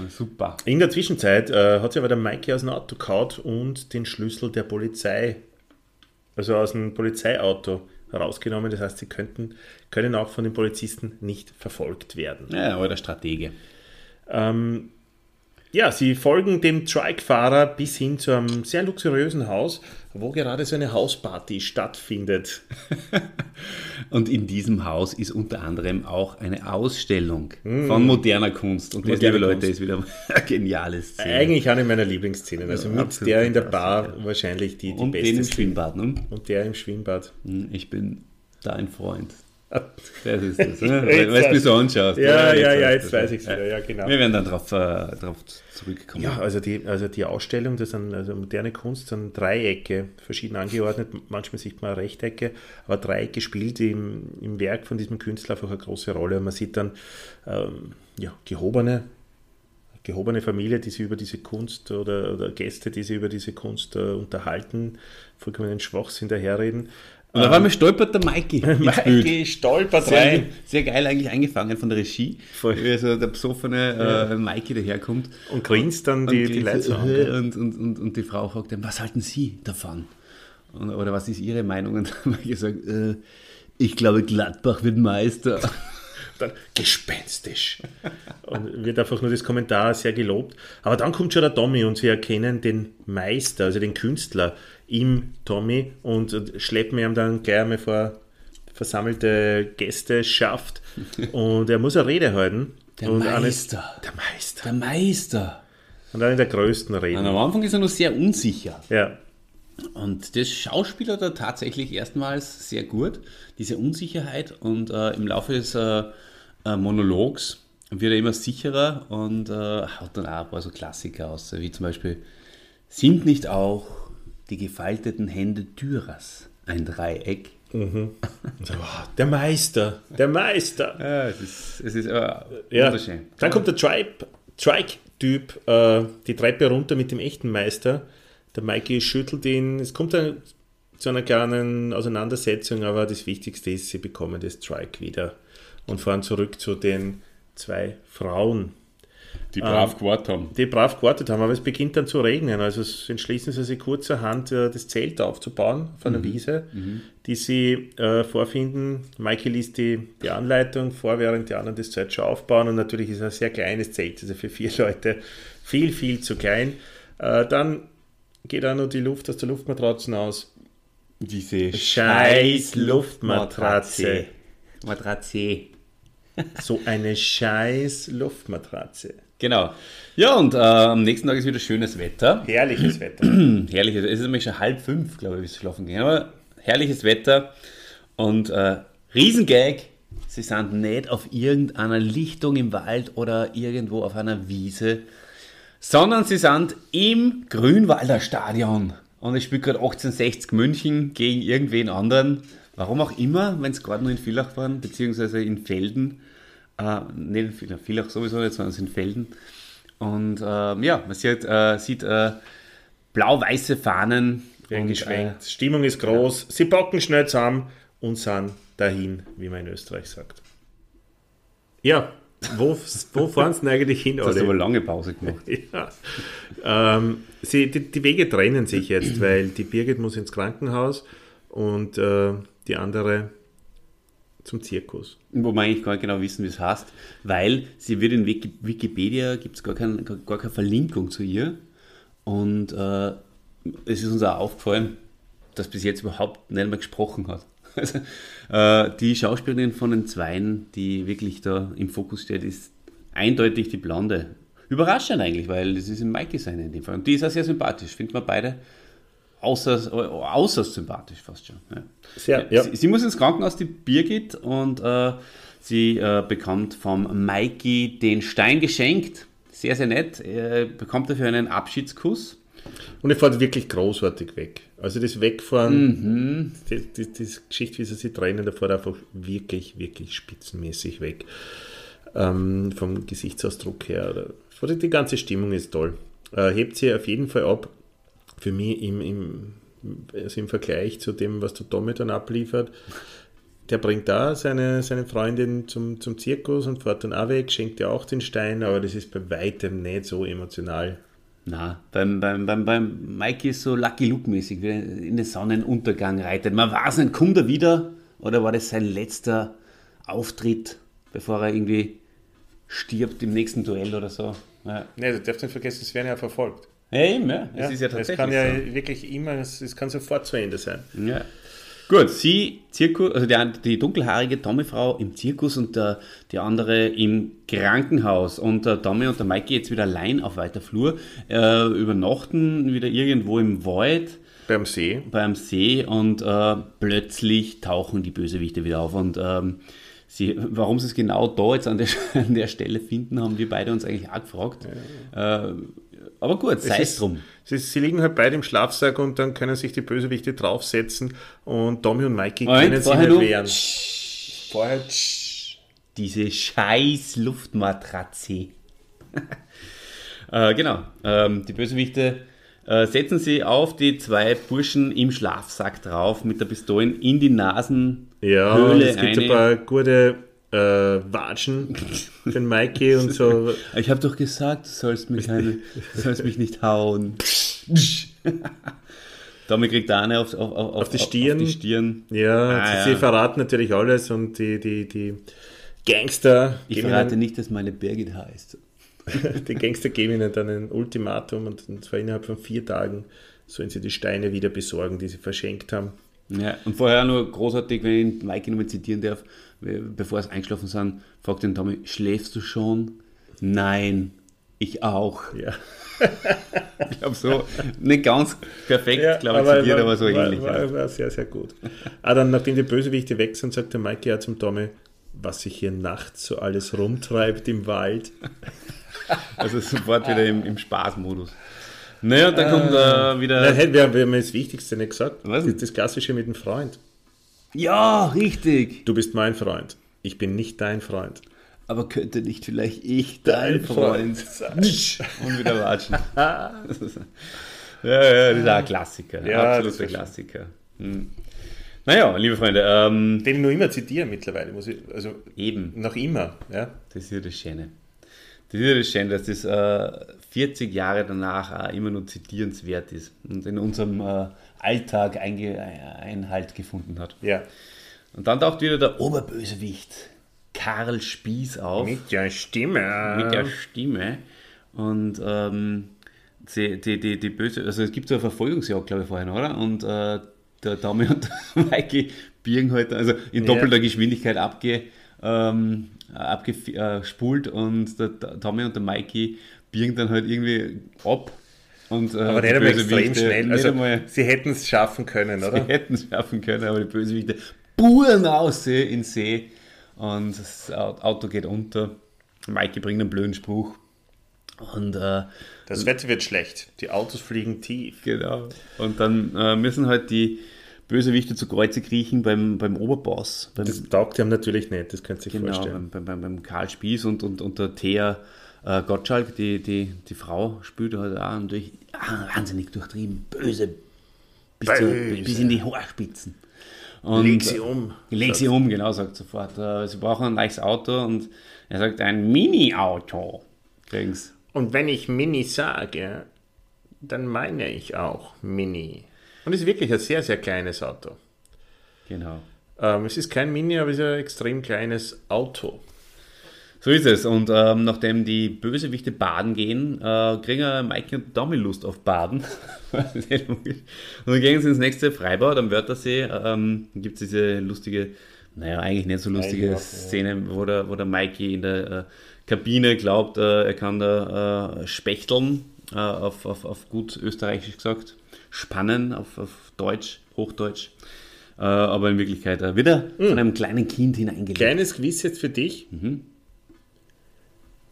Super. In der Zwischenzeit äh, hat sich aber der Mikey aus dem Auto kaut und den Schlüssel der Polizei, also aus dem Polizeiauto, herausgenommen. Das heißt, sie könnten, können auch von den Polizisten nicht verfolgt werden. Ja, aber der Stratege. Ähm, ja, sie folgen dem Trike-Fahrer bis hin zu einem sehr luxuriösen Haus, wo gerade so eine Hausparty stattfindet. und in diesem Haus ist unter anderem auch eine Ausstellung mm. von moderner Kunst. Und das, liebe Leute, ist wieder eine geniale Szene. Eigentlich eine meiner Lieblingsszenen. Also ja, mit der in der Bar ja. wahrscheinlich die, die und beste. Und den im Schwimmbad. Ne? Und der im Schwimmbad. Hm, ich bin dein Freund. Das ist das, ne? weil, du mich so anschaust. Ja, ja, ja, jetzt weiß ich es wieder, ja, genau. Wir werden dann darauf äh, drauf zurückkommen. Ja, also die, also die Ausstellung, das sind also moderne Kunst, sind Dreiecke, verschieden angeordnet, manchmal sieht man Rechtecke, aber Dreiecke spielt im, im Werk von diesem Künstler einfach eine große Rolle. Man sieht dann ähm, ja, gehobene, gehobene Familie, die sich über diese Kunst oder, oder Gäste, die sich über diese Kunst äh, unterhalten, vollkommen Schwachsinn daherreden. Und auf einmal stolpert der Mikey. Mikey stolpert sehr, rein. Sehr geil eigentlich eingefangen von der Regie. Voll. Wie also der besoffene äh, Mikey daherkommt. Und grinst dann die, die, die Leute an. Und, und, und, und, die Frau fragt dann, was halten Sie davon? Und, oder was ist Ihre Meinung? Und dann ich gesagt, äh, ich glaube, Gladbach wird Meister. Dann gespenstisch. Und wird einfach nur das Kommentar sehr gelobt. Aber dann kommt schon der Tommy und sie erkennen den Meister, also den Künstler im Tommy und schleppen ihm dann gleich einmal vor versammelte Gäste schafft und er muss eine Rede halten. Der und Meister. Eines, der Meister. Der Meister. Und eine der größten Reden. Und am Anfang ist er noch sehr unsicher. Ja. Und das Schauspieler da tatsächlich erstmals sehr gut, diese Unsicherheit. Und äh, im Laufe des äh, äh Monologs wird er immer sicherer und äh, haut dann auch ein paar so Klassiker aus, wie zum Beispiel, sind nicht auch die gefalteten Hände Dürers ein Dreieck? Mhm. So, der Meister, der Meister. Ja, es ist, es ist äh, ja. wunderschön. Dann kommt der Trike-Typ äh, die Treppe runter mit dem echten Meister. Der Mikey schüttelt ihn. Es kommt dann zu einer kleinen Auseinandersetzung, aber das Wichtigste ist, sie bekommen das Trike wieder und fahren zurück zu den zwei Frauen. Die brav ähm, gewartet haben. Die brav gewartet haben, aber es beginnt dann zu regnen. Also entschließen sie sich kurzerhand, äh, das Zelt aufzubauen auf einer mhm. Wiese, mhm. die sie äh, vorfinden. Michael liest die, die Anleitung vor, während die anderen das Zelt schon aufbauen. Und natürlich ist es ein sehr kleines Zelt, also für vier Leute viel, viel zu klein. Äh, dann geht auch noch die Luft aus der Luftmatratze aus. Diese scheiß Luftmatratze. Matratze. so eine scheiß Luftmatratze. Genau. Ja, und äh, am nächsten Tag ist wieder schönes Wetter. Herrliches Wetter. herrliches. Es ist nämlich schon halb fünf, glaube ich, bis wir schlafen gehen. Aber herrliches Wetter und äh, Riesengag. Sie sind nicht auf irgendeiner Lichtung im Wald oder irgendwo auf einer Wiese, sondern sie sind im Grünwalder Stadion. Und es spielt gerade 1860 München gegen irgendwen anderen. Warum auch immer, wenn es gerade nur in Villach waren, beziehungsweise in Felden. Äh, nicht in Villach, Villach sowieso nicht, sondern es sind Felden. Und äh, ja, man sieht, äh, sieht äh, blau-weiße Fahnen. Werden geschwenkt. Äh, Stimmung ist groß. Ja. Sie packen schnell zusammen und sind dahin, wie man in Österreich sagt. Ja, wo, wo fahren sie denn eigentlich hin? Du hast aber lange Pause gemacht. ja. Ähm, sie, die, die, Wege trennen sich jetzt, weil die Birgit muss ins Krankenhaus und äh, die andere zum Zirkus. Wo wir eigentlich gar nicht genau wissen, wie es heißt, weil sie wird in Wikipedia, gibt es gar, kein, gar keine Verlinkung zu ihr. Und äh, es ist uns auch aufgefallen, dass bis jetzt überhaupt nicht mehr gesprochen hat. Also, äh, die Schauspielerin von den Zweien, die wirklich da im Fokus steht, ist eindeutig die Blonde. Überraschend eigentlich, weil das ist ein Mikey sein in dem Fall. Und die ist auch sehr sympathisch. Finden wir beide außer, außer sympathisch fast schon. Ja. Sehr, ja. Sie, sie, muss ins Krankenhaus, die Birgit, und äh, sie äh, bekommt vom Mikey den Stein geschenkt. Sehr, sehr nett. Er bekommt dafür einen Abschiedskuss. Und er fährt wirklich großartig weg. Also das Wegfahren, mhm. die, die, die, Geschichte, wie sie sich trennen, da fährt einfach wirklich, wirklich spitzenmäßig weg. Ähm, vom Gesichtsausdruck her. Die ganze Stimmung ist toll. Äh, hebt sie auf jeden Fall ab. Für mich im, im, also im Vergleich zu dem, was der Tommy dann abliefert. Der bringt da seine, seine Freundin zum, zum Zirkus und fährt dann auch weg, schenkt ihr auch den Stein, aber das ist bei weitem nicht so emotional na, beim, beim, beim, beim Mikey ist so Lucky Luke-mäßig, wie er in den Sonnenuntergang reitet. Man weiß nicht, kommt er wieder oder war das sein letzter Auftritt, bevor er irgendwie stirbt im nächsten Duell oder so? Ja. Nee, du darfst nicht vergessen, es werden ja verfolgt. Ja, eben, ja. Es ja, ist ja tatsächlich. Es kann ja so. wirklich immer, es kann sofort zu Ende sein. Ja. Gut, sie, Zirkus, also die, die dunkelhaarige Tommy-Frau im Zirkus und der, die andere im Krankenhaus. Und der Tommy und der Mikey jetzt wieder allein auf weiter Flur, äh, übernachten wieder irgendwo im Wald. Beim See. Beim See und äh, plötzlich tauchen die Bösewichte wieder auf. Und ähm, sie, warum sie es genau da jetzt an der, an der Stelle finden, haben wir beide uns eigentlich auch gefragt. Ja. Äh, aber gut, sei es drum. Sie, sie, liegen halt beide im Schlafsack und dann können sich die Bösewichte draufsetzen und Tommy und Mikey Moment, können sich nicht wehren. Vorher Diese scheiß Luftmatratze. äh, genau, ähm, die Bösewichte äh, setzen sie auf die zwei Burschen im Schlafsack drauf mit der Pistole in die Nasenhöhle. Ja, es gibt eine. ein paar gute äh, Watschen für den Mikey und so. Ich habe doch gesagt, du sollst mich, keine, du sollst mich nicht hauen. Damit kriegt er eine auf, auf, auf, auf, die Stirn. Auf die Stirn. Ja, ah, sie, ja, verraten natürlich alles und die, die, die Gangster. Ich verrate nicht, dass meine Birgit heißt. die Gangster geben ihnen dann ein Ultimatum und zwar innerhalb von vier Tagen sollen sie die Steine wieder besorgen, die sie verschenkt haben. Ja, und vorher nur großartig, wenn ich Mike nochmal zitieren darf, bevor es eingeschlafen sind, fragt den Tommy, schläfst du schon? Nein, ich auch. Ja. ich glaube so, nicht ganz perfekt, ja, glaube ich, aber zitiert, aber so war, ähnlich. War, war, sehr, sehr gut. ah, dann, nachdem die Bösewichte weg sind, sagt der Mike ja zum Tommy, was sich hier nachts so alles rumtreibt im Wald. also sofort wieder im, im Spaßmodus. Naja, und dann kommt äh, wieder. Nein, wir, wir haben das Wichtigste nicht gesagt. Was? Das, das Klassische mit dem Freund. Ja, richtig. Du bist mein Freund. Ich bin nicht dein Freund. Aber könnte nicht vielleicht ich dein, dein Freund, sein? Und wieder watschen. ja, ja, das ist auch ein Klassiker. Ja, absoluter Klassiker. Hm. Naja, liebe Freunde. Ähm, Den ich nur immer zitiere mittlerweile. Muss ich, also eben. Noch immer. Ja. Das ist ja das Schöne. Das ist ja das Schöne, dass das äh, 40 Jahre danach auch immer nur zitierenswert ist und in unserem äh, Alltag Einge Einhalt gefunden hat. Ja. Und dann taucht wieder der Oberbösewicht Karl Spieß auf. Mit der Stimme. Mit der Stimme. Und ähm, die, die, die, die böse, also es gibt so eine Verfolgungsjagd, glaube ich, vorhin, oder? Und äh, der Tommy und der Mikey biegen halt, also in doppelter ja. Geschwindigkeit abge, ähm, abgespult und der Tommy und der Mikey biegen dann halt irgendwie ab. Und, äh, aber nicht einmal extrem schnell. Also, einmal, sie hätten es schaffen können, oder? Sie hätten es schaffen können, aber die Bösewichte buren aus in See und das Auto geht unter. Mikey bringt einen blöden Spruch. Und, äh, das Wetter wird schlecht. Die Autos fliegen tief. Genau. Und dann äh, müssen halt die Bösewichte zu Kreuze kriechen beim, beim Oberboss. Beim, das taugt ihm natürlich nicht, das könnt ihr sich genau, vorstellen. Beim, beim, beim Karl Spieß und, und, und der Thea äh, Gottschalk, die, die, die Frau, spielt halt auch natürlich wahnsinnig durchtrieben, böse, bis, böse. Zu, bis in die Haarspitzen. Und, leg sie um. Leg sie um, genau, sagt sofort. Äh, sie brauchen ein leichtes Auto und er sagt ein Mini-Auto. Kriegen's. Und wenn ich Mini sage, dann meine ich auch Mini. Und es ist wirklich ein sehr, sehr kleines Auto. Genau. Ähm, es ist kein Mini, aber es ist ein extrem kleines Auto. So ist es. Und ähm, nachdem die Bösewichte baden gehen, äh, kriegen Mike und Tommy Lust auf Baden. und dann gehen sie ins nächste Freibad am Wörthersee. Ähm, gibt es diese lustige, naja, eigentlich nicht so lustige ja. Szene, wo der, wo der Mikey in der äh, Kabine glaubt, äh, er kann da äh, spechteln, äh, auf, auf, auf gut österreichisch gesagt, spannen, auf, auf Deutsch, Hochdeutsch. Äh, aber in Wirklichkeit äh, wieder Hm. von einem kleinen Kind hineingelegt. Kleines Quiz jetzt für dich.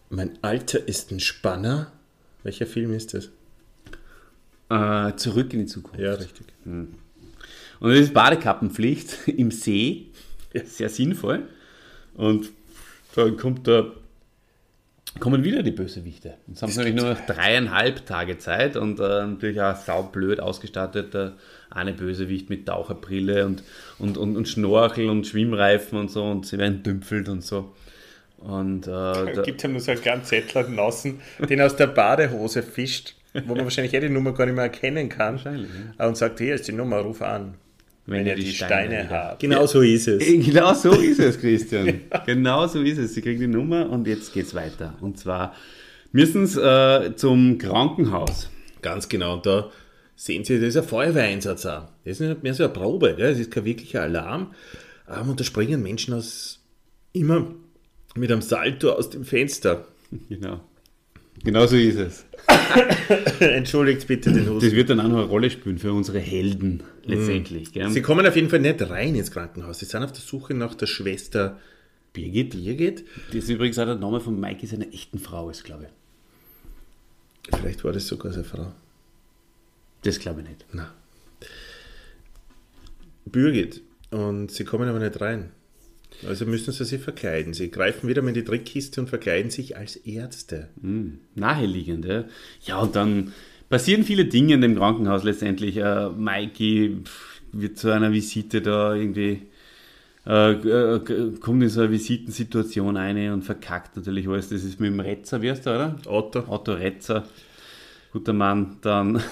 Mein Alter ist ein Spanner. Welcher Film ist das? Äh, zurück in die Zukunft. Ja, richtig. Und das ist Badekappenpflicht im See. Sehr sinnvoll. Und dann kommt da, kommen wieder die Bösewichte. Jetzt haben sie nämlich nur noch dreieinhalb Tage Zeit und äh, natürlich auch saublöd ausgestattet. Der eine Bösewicht mit Taucherbrille und, und, und, und Schnorchel und Schwimmreifen und so und sie werden dümpfelt und so. Und äh, gibt ihm nur so einen kleinen Zettel draußen, den aus der Badehose fischt, wo man wahrscheinlich eh die Nummer gar nicht mehr erkennen kann. Wahrscheinlich, Und sagt, hier ist die Nummer, ruf an. Wenn, ihr ihr die Steine, wieder- habt. Genau so ist es. Genau so ist es, Christian. Genau so ist es. Sie kriegen die Nummer und jetzt geht's weiter. Und zwar müssen sie äh, zum Krankenhaus. Ganz genau. Und da sehen Sie, das ist ein Feuerwehreinsatz auch. Das ist nicht mehr so eine Probe, gell? das ist kein wirklicher Alarm. Ähm, Und da springen Menschen aus immer mit einem Salto aus dem Fenster. Genau. Genau so ist es. Entschuldigt bitte den Das Husten. wird dann auch noch eine Rolle spielen für unsere Helden letztendlich. Gell? Sie kommen auf jeden Fall nicht rein ins Krankenhaus. Sie sind auf der Suche nach der Schwester Birgit. Birgit. Das ist übrigens auch der Name von Mikey seiner echten Frau ist, glaube ich. Vielleicht war das sogar seine Frau. Das glaube ich nicht. Na. Birgit. Und sie kommen aber nicht rein. Also müssen sie sich verkleiden. Sie greifen wieder mal in die Trickkiste und verkleiden sich als Ärzte. Naheliegend, ja. Ja, und dann passieren viele Dinge in dem Krankenhaus letztendlich. Äh, Mikey wird zu einer Visite da irgendwie, äh, äh, kommt in so eine Visitensituation ein und verkackt natürlich alles. Das ist mit dem Retzer, wie heißt der, oder? Otto. Otto Retzer, guter Mann. Dann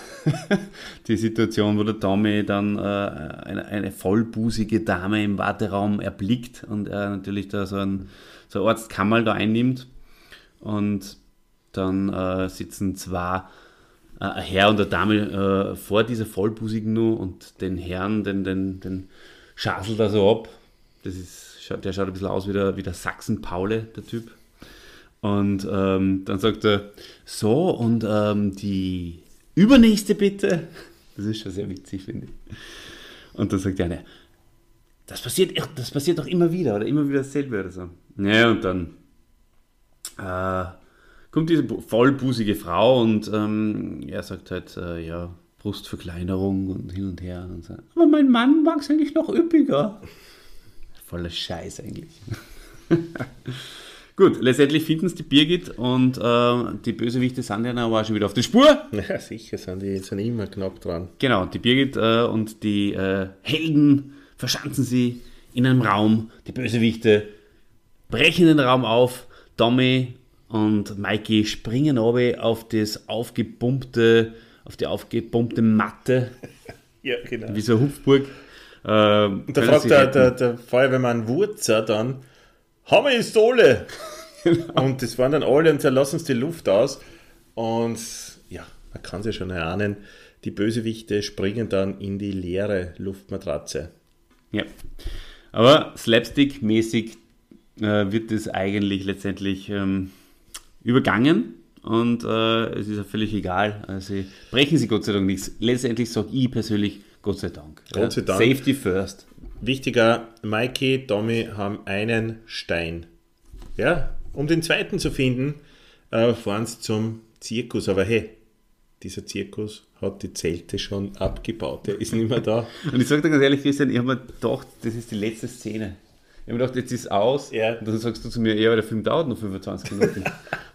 die Situation, wo der Tommy dann äh, eine, eine vollbusige Dame im Warteraum erblickt und er natürlich da so ein, so Arztkammerl da einnimmt. Und dann äh, sitzen zwei, äh, ein Herr und eine Dame äh, vor dieser Vollbusigen nur und den Herrn, den, den, den schaselt er so ab. Das ist, der schaut ein bisschen aus wie der, wie der Sachsen-Paule, der Typ. Und ähm, dann sagt er, so, und ähm, die übernächste bitte. Das ist schon sehr witzig, finde ich. Und dann sagt der eine, das passiert, das passiert doch immer wieder, oder immer wieder dasselbe oder so. Ja, und dann äh, kommt diese bu- vollbusige Frau und ähm, er sagt halt, äh, ja, Brustverkleinerung und hin und her. Und so. Aber mein Mann mag es eigentlich noch üppiger. Voller Scheiß eigentlich. Gut, letztendlich finden es die Birgit und äh, die Bösewichte sind ja aber auch schon wieder auf der Spur. Ja, sicher sind die sind immer knapp dran. Genau, die Birgit äh, und die äh, Helden verschanzen sie in einem Raum. Die Bösewichte brechen den Raum auf. Tommy und Mikey springen runter auf das aufgepumpte, auf die aufgepumpte Matte, Ja, genau. wie so eine Hupfburg. Äh, Und da fragt der, der, der Feuerwehrmann Wurzer dann, haben wir Pistole? Und das waren dann alle und zerlassen uns die Luft aus. Und ja, man kann sich schon erahnen, die Bösewichte springen dann in die leere Luftmatratze. Ja. Aber slapstick-mäßig äh, wird es eigentlich letztendlich ähm, übergangen und äh, es ist ja völlig egal. Also brechen sie Gott sei Dank nichts. Letztendlich sage ich persönlich Gott sei Dank. Gott sei Dank. Safety first. Wichtiger, Mikey, Tommy haben einen Stein. Ja, um den zweiten zu finden, äh, fahren sie zum Zirkus. Aber hey, dieser Zirkus hat die Zelte schon abgebaut. Der ist nicht mehr da. Und ich sage dir ganz ehrlich, Christian, ich habe mir gedacht, das ist die letzte Szene. Ich habe mir gedacht, jetzt ist aus. Ja. Und dann sagst du zu mir, ja, der Film dauert noch 25 Minuten. und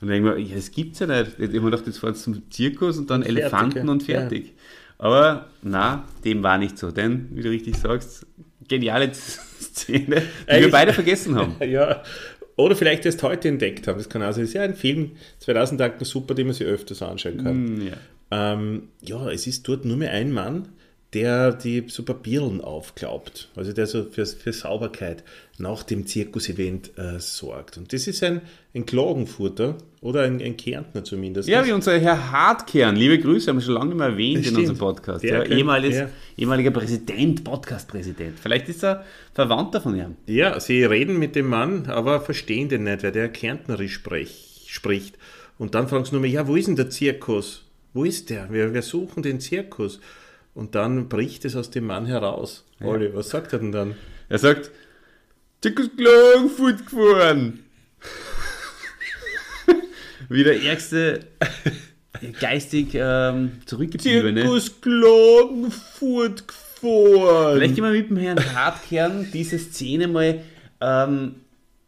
dann denke ich mir, ja, das gibt's ja nicht. Ich habe mir gedacht, jetzt fahren sie zum Zirkus und dann fertig, Elefanten ja. und fertig. Aber na, dem war nicht so. Denn, wie du richtig sagst, geniale Szene, die wir Eigentlich- beide vergessen haben. Ja, oder vielleicht erst heute entdeckt haben. Das kann also, es ist ja ein Film, 2000 Akten super, den man sich öfters anschauen kann. Hm, ja. Ähm, ja, es ist dort nur mehr ein Mann, der die so Papierlen aufklaubt, also der so für, für Sauberkeit nach dem Zirkusevent äh, sorgt. Und das ist ein, ein Klagenfurter oder ein, ein Kärntner zumindest. Ja, wie unser Herr Hartkern. Liebe Grüße, haben wir schon lange nicht mehr erwähnt in unserem Podcast. Der Ja, könnte- ehemaliges, ja. Ehemaliger Präsident, Podcast-Präsident. Vielleicht ist er Verwandter von ihm. Ja, sie reden mit dem Mann, aber verstehen den nicht, weil der Kärntnerisch sprech, spricht. Und dann fragen sie nur mehr, ja, wo ist denn der Zirkus? Wo ist der? Wir, wir suchen den Zirkus. Und dann bricht es aus dem Mann heraus. Olli, was sagt er denn dann? Er sagt, Klagenfurt gefahren. Wie der ärgste geistig ähm, zurückgebliebene. Klagenfurt gefahren. Vielleicht gehen wir mit dem Herrn Hartkern diese Szene mal ähm,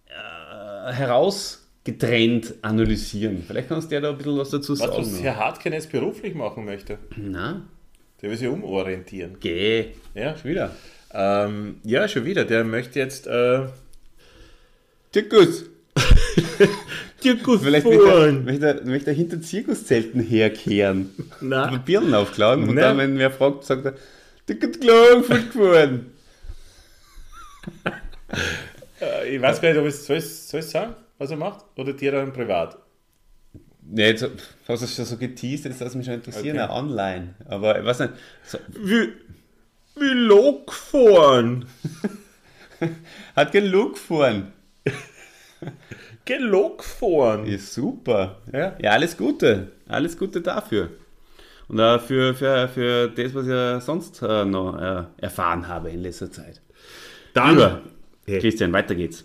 äh, herausgetrennt analysieren. Vielleicht kannst du ja da ein bisschen was dazu Was, sagen. was Herr Hartken jetzt beruflich machen möchte. Na, Der will sich umorientieren. geh. Ja, Schon wieder. ähm, ja schon wieder. Der möchte jetzt äh, Zirkus. Zirkus Vielleicht möchte er, möchte, er, möchte er hinter Zirkuszelten herkehren. Na. Papieren aufklagen und Nein. dann, wenn wer fragt, sagt er, Zirkus Klagenfurt gefahren. Äh, Ich weiß gar nicht, ob ich soll ich soll ich sagen, was er macht? Oder dir dann privat? Ja, jetzt hast du es schon so geteased, jetzt lass mich schon interessieren, Okay. online. Aber ich weiß nicht, so, Wie, wie Lok fahren. hat gefahren. Geh Lok fahren. Ja, super. Ja. Ja, alles Gute. Alles Gute dafür. Und auch für, für, für das, was ich sonst äh, noch äh, erfahren habe in letzter Zeit. Dann, Lieber Hey. Christian, weiter geht's.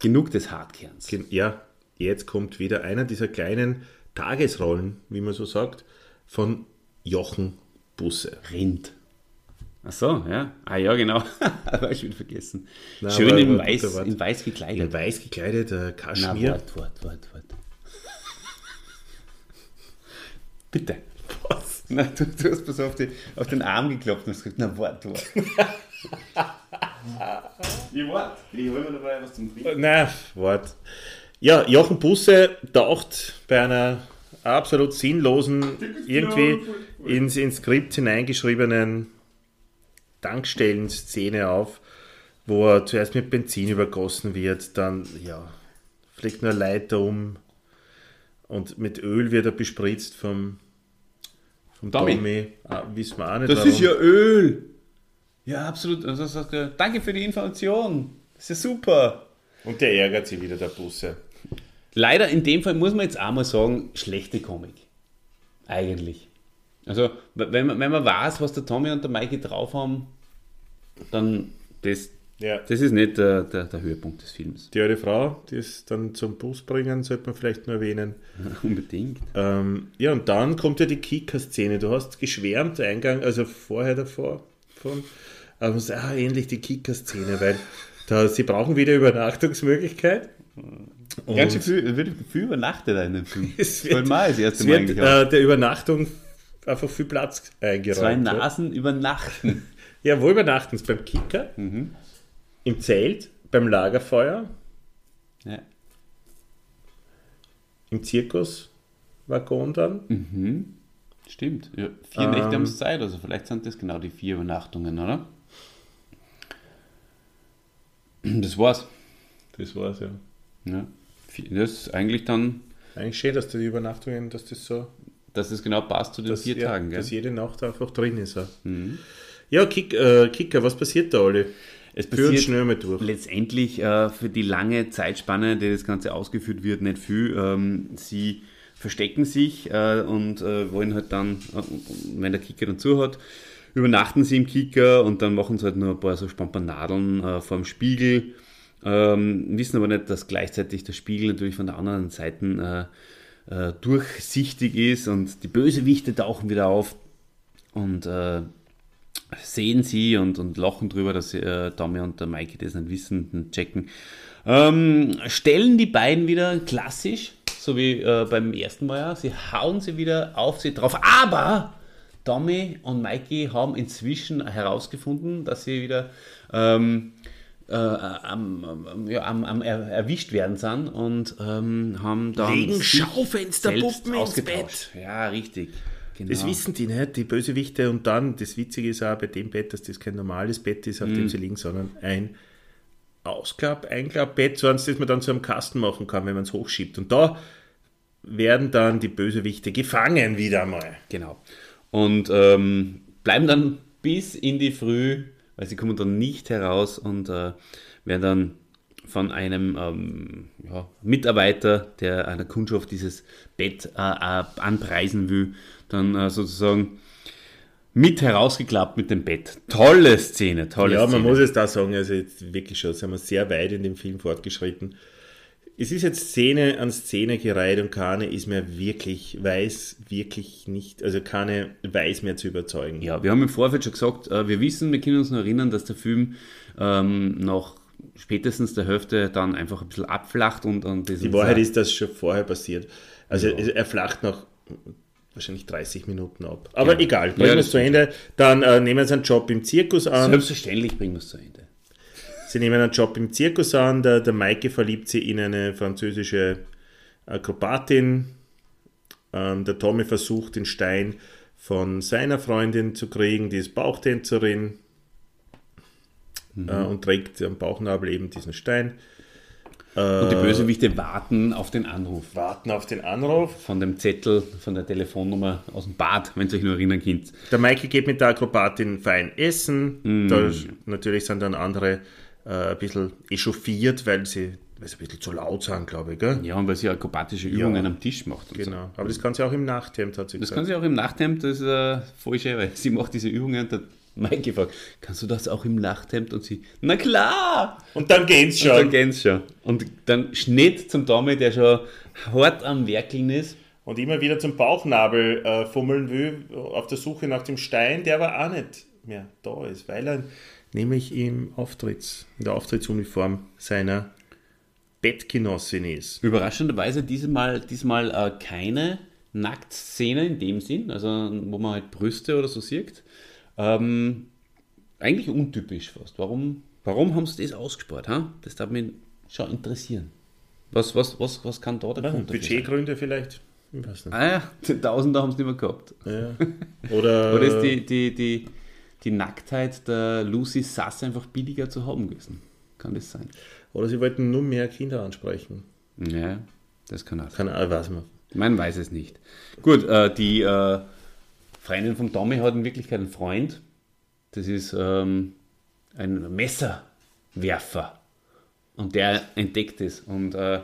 Genug des Hartkerns. Ja, jetzt kommt wieder einer dieser kleinen Tagesrollen, wie man so sagt, von Jochen Busse. Rind. Ach so, ja. Ah ja, genau. Habe ich wieder vergessen. Na, Schön aber- in, aber weiß, Wort. in weiß In gekleidet. weiß gekleidet, äh, Na, Kaschmir. Wort, Wort, Wort, Wort. Bitte. Was? Na, du, du hast bloß auf, die, auf den Arm geklopft und hast gesagt, na, Wort, Wort. Wie Wort? Ich hol mir dabei was zum Trinken. Na, Wort. Ja, Jochen Busse taucht bei einer absolut sinnlosen, irgendwie ins, ins Skript hineingeschriebenen Tankstellen-Szene auf, wo er zuerst mit Benzin übergossen wird, dann ja, fliegt nur eine Leiter um und mit Öl wird er bespritzt vom, vom Tommy. Tommy. Ah, wissen wir auch nicht, Das warum. ist ja Öl. Ja, absolut. Also, sagt er, danke für die Information. Das ist ja super. Und der ärgert sich wieder, der Busse. Leider in dem Fall muss man jetzt auch mal sagen, schlechte Komik. Eigentlich. Also, wenn man, wenn man weiß, was der Tommy und der Mikey drauf haben, dann das, Ja. das ist nicht der, der, der Höhepunkt des Films. Die alte Frau, die es dann zum Bus bringen, sollte man vielleicht nur erwähnen. Unbedingt. Ähm, ja, und dann kommt ja die Kicker-Szene. Du hast geschwärmt, Eingang, also vorher davor, von, aber man sagt, ah, endlich die Kicker-Szene, weil da, sie brauchen wieder Übernachtungsmöglichkeit. Und Ganz schön viel, wird viel übernachtet in dem Film. es Voll mal das erste Mal wird äh, der Übernachtung einfach viel Platz eingeräumt. Zwei ja. Nasen übernachten. Ja, wo übernachten sie? Beim Kicker, Mhm. im Zelt, beim Lagerfeuer, ja. im Zirkuswaggon dann. Stimmt. Ja, vier Ähm. Nächte haben sie Zeit, also vielleicht sind das genau die vier Übernachtungen, oder? Das war's. Das war's, ja. Ja. Das ist eigentlich dann, Eigentlich schön, dass die Übernachtungen, dass das so, dass es genau passt zu den dass, vier ja, Tagen. Gell? dass jede Nacht einfach drin ist. auch. Ja, Kick, äh, Kicker, was passiert da, Olli? Es passiert schnell mal durch. letztendlich äh, für die lange Zeitspanne, die das Ganze ausgeführt wird, nicht viel. Ähm, sie verstecken sich äh, und äh, wollen halt dann, äh, wenn der Kicker dann zu hat, übernachten sie im Kicker und dann machen sie halt nur ein paar so Spampanadeln äh, vor dem Spiegel. Ähm, wissen aber nicht, dass gleichzeitig der Spiegel natürlich von der anderen Seite äh, äh, durchsichtig ist und die Bösewichte tauchen wieder auf und äh, sehen sie und, und lachen drüber, dass äh, Tommy und der Mikey das nicht wissen und checken. Ähm, stellen die beiden wieder klassisch, so wie äh, beim ersten Mal. ja. Sie hauen sie wieder auf sie drauf. Aber Tommy und Mikey haben inzwischen herausgefunden, dass sie wieder ähm, äh, am, ja, am, am er, erwischt werden sind und ähm, haben dann Legen sich Schaufensterpuppen ins ausgetauscht. Ja, richtig. genau. Das wissen die nicht, die Bösewichte. Und dann, das Witzige ist auch bei dem Bett, dass das kein normales Bett ist, auf Mhm. dem sie liegen, sondern ein Ausklapp-, Einklappbett, so eins, das man dann zu einem Kasten machen kann, wenn man es hochschiebt. Und da werden dann die Bösewichte gefangen wieder mal. Genau. Und ähm, bleiben dann bis in die Früh, weil sie kommen dann nicht heraus und äh, werden dann von einem ähm, ja, Mitarbeiter, der einer Kundschaft dieses Bett äh, äh, anpreisen will, dann äh, sozusagen mit herausgeklappt mit dem Bett. Tolle Szene, tolle Ja, Szene. man muss es da sagen, also jetzt wirklich schon, sind wir sehr weit in dem Film fortgeschritten. Es ist jetzt Szene an Szene gereiht und keine ist mehr wirklich, weiß wirklich nicht, also keine weiß mehr zu überzeugen. Ja, wir haben im Vorfeld schon gesagt, äh, wir wissen, wir können uns noch erinnern, dass der Film ähm, nach spätestens der Hälfte dann einfach ein bisschen abflacht und, und Die Wahrheit ist, dass schon vorher passiert. Also es- er flacht nach wahrscheinlich 30 Minuten ab. Aber Ja. egal, Ja, bringen wir das es zu Ende. Dann äh, nehmen sie einen Job im Zirkus an. Selbstverständlich bringen wir es zu Ende. Sie nehmen einen Job im Zirkus an. Der, der Maike verliebt sie in eine französische Akrobatin. Ähm, der Tommy versucht, den Stein von seiner Freundin zu kriegen, die ist Bauchtänzerin. Äh, und trägt am Bauchnabel eben diesen Stein. Und die Bösewichte warten auf den Anruf Warten auf den Anruf. von dem Zettel, von der Telefonnummer aus dem Bad, wenn ihr euch nur erinnern könnt. Der Maike geht mit der Akrobatin fein essen. Da, natürlich sind dann andere äh, ein bisschen echauffiert, weil sie, weil sie ein bisschen zu laut sind, glaube ich. Gell? Ja, und weil sie akrobatische Übungen am Tisch macht. Genau. Aber das kann sie auch im Nachthemd, hat sie Das gesagt. kann sie auch im Nachthemd, das ist äh, voll schön, weil sie macht diese Übungen und der Mike gefragt, kannst du das auch im Nachthemd? Und sie, na klar! Und dann geht's Und dann schon. geht's schon. Und dann Schnitt zum Tommy, der schon hart am Werkeln ist. Und immer wieder zum Bauchnabel äh, fummeln will, auf der Suche nach dem Stein, der aber auch nicht mehr da ist, weil er nämlich im Auftritts, in der Auftrittsuniform seiner Bettgenossin ist. Überraschenderweise diesmal, diesmal äh, keine Nacktszene in dem Sinn, also wo man halt Brüste oder so sieht. Ähm, eigentlich untypisch fast. Warum, warum haben sie das ausgespart? Ha? Das darf mich schon interessieren. Was, was, was, was kann da der Ja, Grund sein? Budgetgründe vielleicht? Ich weiß nicht. Ah ja, den Tausender haben sie nicht mehr gehabt. Ja. Oder, Oder ist die, die, die, die Nacktheit der Lucy Sass einfach billiger zu haben gewesen? Kann das sein? oder sie wollten nur mehr Kinder ansprechen. Ja, das kann auch sein. Kann, äh, weiß man. Man weiß es nicht. Gut, äh, die äh, Freundin von Tommy hat in Wirklichkeit einen Freund. Das ist ähm, ein Messerwerfer. Und der entdeckt es. Und äh,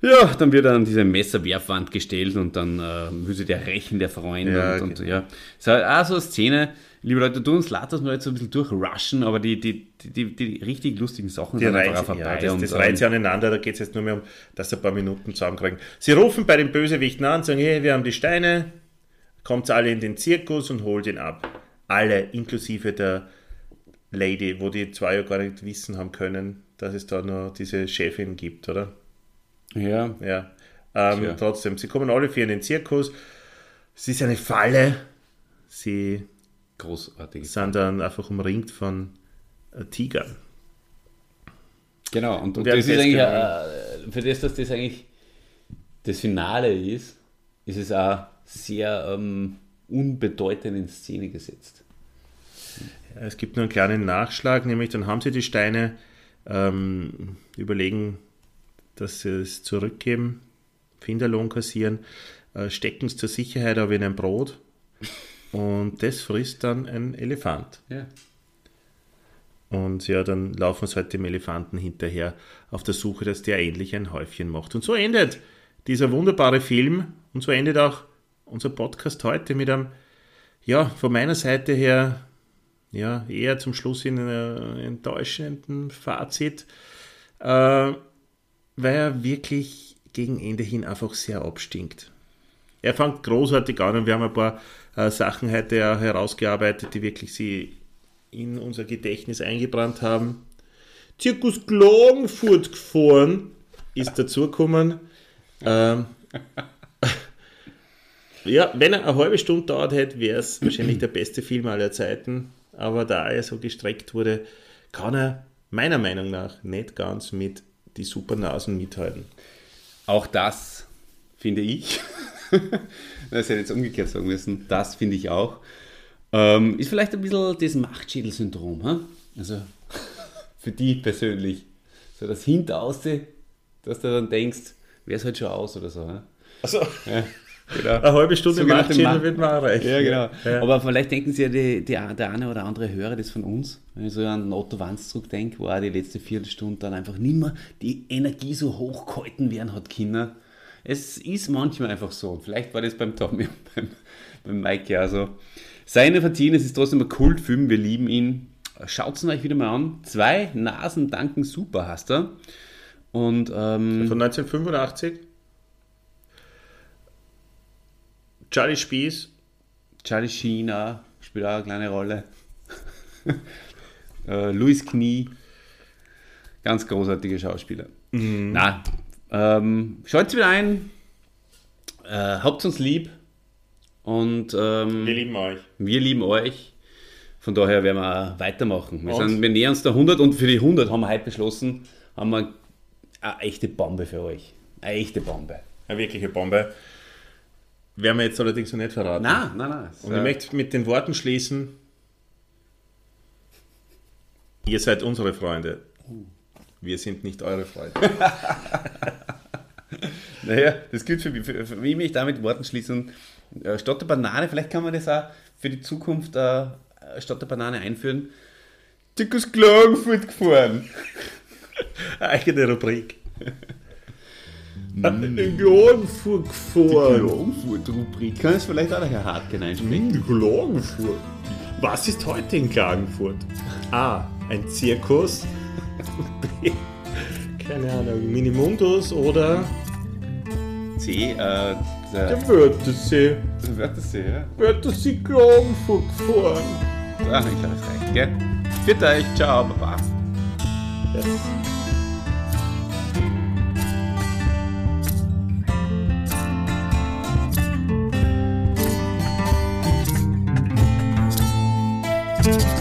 ja, dann wird er an diese Messerwerfwand gestellt und dann äh, will sich der rächen, der Freund. Ja, und, und genau. ja. Es ist halt auch so eine Szene, liebe Leute, tun uns leid, dass wir jetzt so ein bisschen durchrushen, aber die, die, die, die, richtig lustigen Sachen Die sind reiht, einfach auch ja, vorbei. das, das reiht sie aneinander, da geht es jetzt nur mehr um, dass sie ein paar Minuten zusammenkriegen. Sie rufen bei den Bösewichten an, sagen, hey, wir haben die Steine, kommt alle in den Zirkus und holt ihn ab. Alle, inklusive der Lady, wo die zwei ja gar nicht wissen haben können, dass es da noch diese Chefin gibt, oder? ja, Ja. Ähm, trotzdem, sie kommen alle vier in den Zirkus. Es ist eine Falle. Sie großartig. sind dann einfach umringt von äh, Tigern. Genau, und, und werden das ist eigentlich, festgenommen. äh, für das, dass das eigentlich das Finale ist, ist es auch sehr ähm, unbedeutend in Szene gesetzt. Es gibt nur einen kleinen Nachschlag, nämlich dann haben sie die Steine, ähm, überlegen, dass sie es zurückgeben, Finderlohn kassieren, äh, stecken es zur Sicherheit aber in ein Brot und das frisst dann ein Elefant. Ja. Und ja, dann laufen sie halt dem Elefanten hinterher auf der Suche, dass der endlich ein Häufchen macht. Und so endet dieser wunderbare Film und so endet auch unser Podcast heute mit einem, ja, von meiner Seite her, ja, eher zum Schluss in einem enttäuschenden Fazit, äh, weil er wirklich gegen Ende hin einfach sehr abstinkt. Er fängt großartig an und wir haben ein paar äh, Sachen heute auch herausgearbeitet, die wirklich sie in unser Gedächtnis eingebrannt haben. Zirkus Klagenfurt gefahren ist dazugekommen. Ähm, ja, wenn er eine halbe Stunde dauert hätte, wäre es wahrscheinlich der beste Film aller Zeiten. Aber da er so gestreckt wurde, kann er meiner Meinung nach nicht ganz mit die Supernasen mithalten. Auch das finde ich. das hätte jetzt umgekehrt sagen müssen. Das finde ich auch. Ähm, ist vielleicht ein bisschen das Machtschädel-Syndrom. Hm? Also für die persönlich. So das Hinterauste, dass du dann denkst, wäre es halt schon aus oder so. Hm? Also, Ja, genau. eine halbe Stunde Sogenannte Machtschädel Macht- wird man erreichen. Ja, genau. Ja. Aber vielleicht denken sich ja die, die, der eine oder andere Hörer das von uns, wenn ich so an Otto Wanz zurückdenke, wo auch die letzte Viertelstunde dann einfach nicht mehr die Energie so hoch gehalten werden hat, Kinder. Es ist manchmal einfach so. Vielleicht war das beim Tommy und beim, beim Mike ja so. Seine verziehen, es ist trotzdem ein Kultfilm, wir lieben ihn. Schaut es euch wieder mal an. Zwei Nasen danken super hast er. Und ähm, Von 1985. Charlie Spieß, Charlie auch, spielt auch eine kleine Rolle. äh, Louis Knie, ganz großartige Schauspieler. Na, ähm, schaut wieder ein, äh, habt uns lieb und ähm, wir lieben euch. wir lieben euch. Von daher werden wir weitermachen. Wir, sind, wir nähern uns der 100 und für die 100 haben wir heute beschlossen, haben wir eine echte Bombe für euch. Eine echte Bombe. Eine wirkliche Bombe. Werden wir jetzt allerdings noch nicht verraten. Nein, nein, nein. Und ich möchte mit den Worten schließen: Ihr seid unsere Freunde. Wir sind nicht eure Freunde. Naja, das gilt für mich. Für, für mich damit Worten schließen. Äh, statt der Banane, vielleicht kann man das auch für die Zukunft äh, statt der Banane einführen. Dick aus Klagenfurt gefahren. Eine eigene Rubrik. In Klagenfurt gefahren. Klagenfurt-Rubrik. Kann es vielleicht auch der Herr Hartgen einsprechen? In Klagenfurt. Was ist heute in Klagenfurt? A. Ein Zirkus. Keine Ahnung, Minimundus oder C, äh, der der Wörthersee. Wörthersee, ja. Wörthersee Klagenfurt gefahren. Ach, ich glaube, es reicht, gell? Für euch, ciao, Baba. Yes. Thank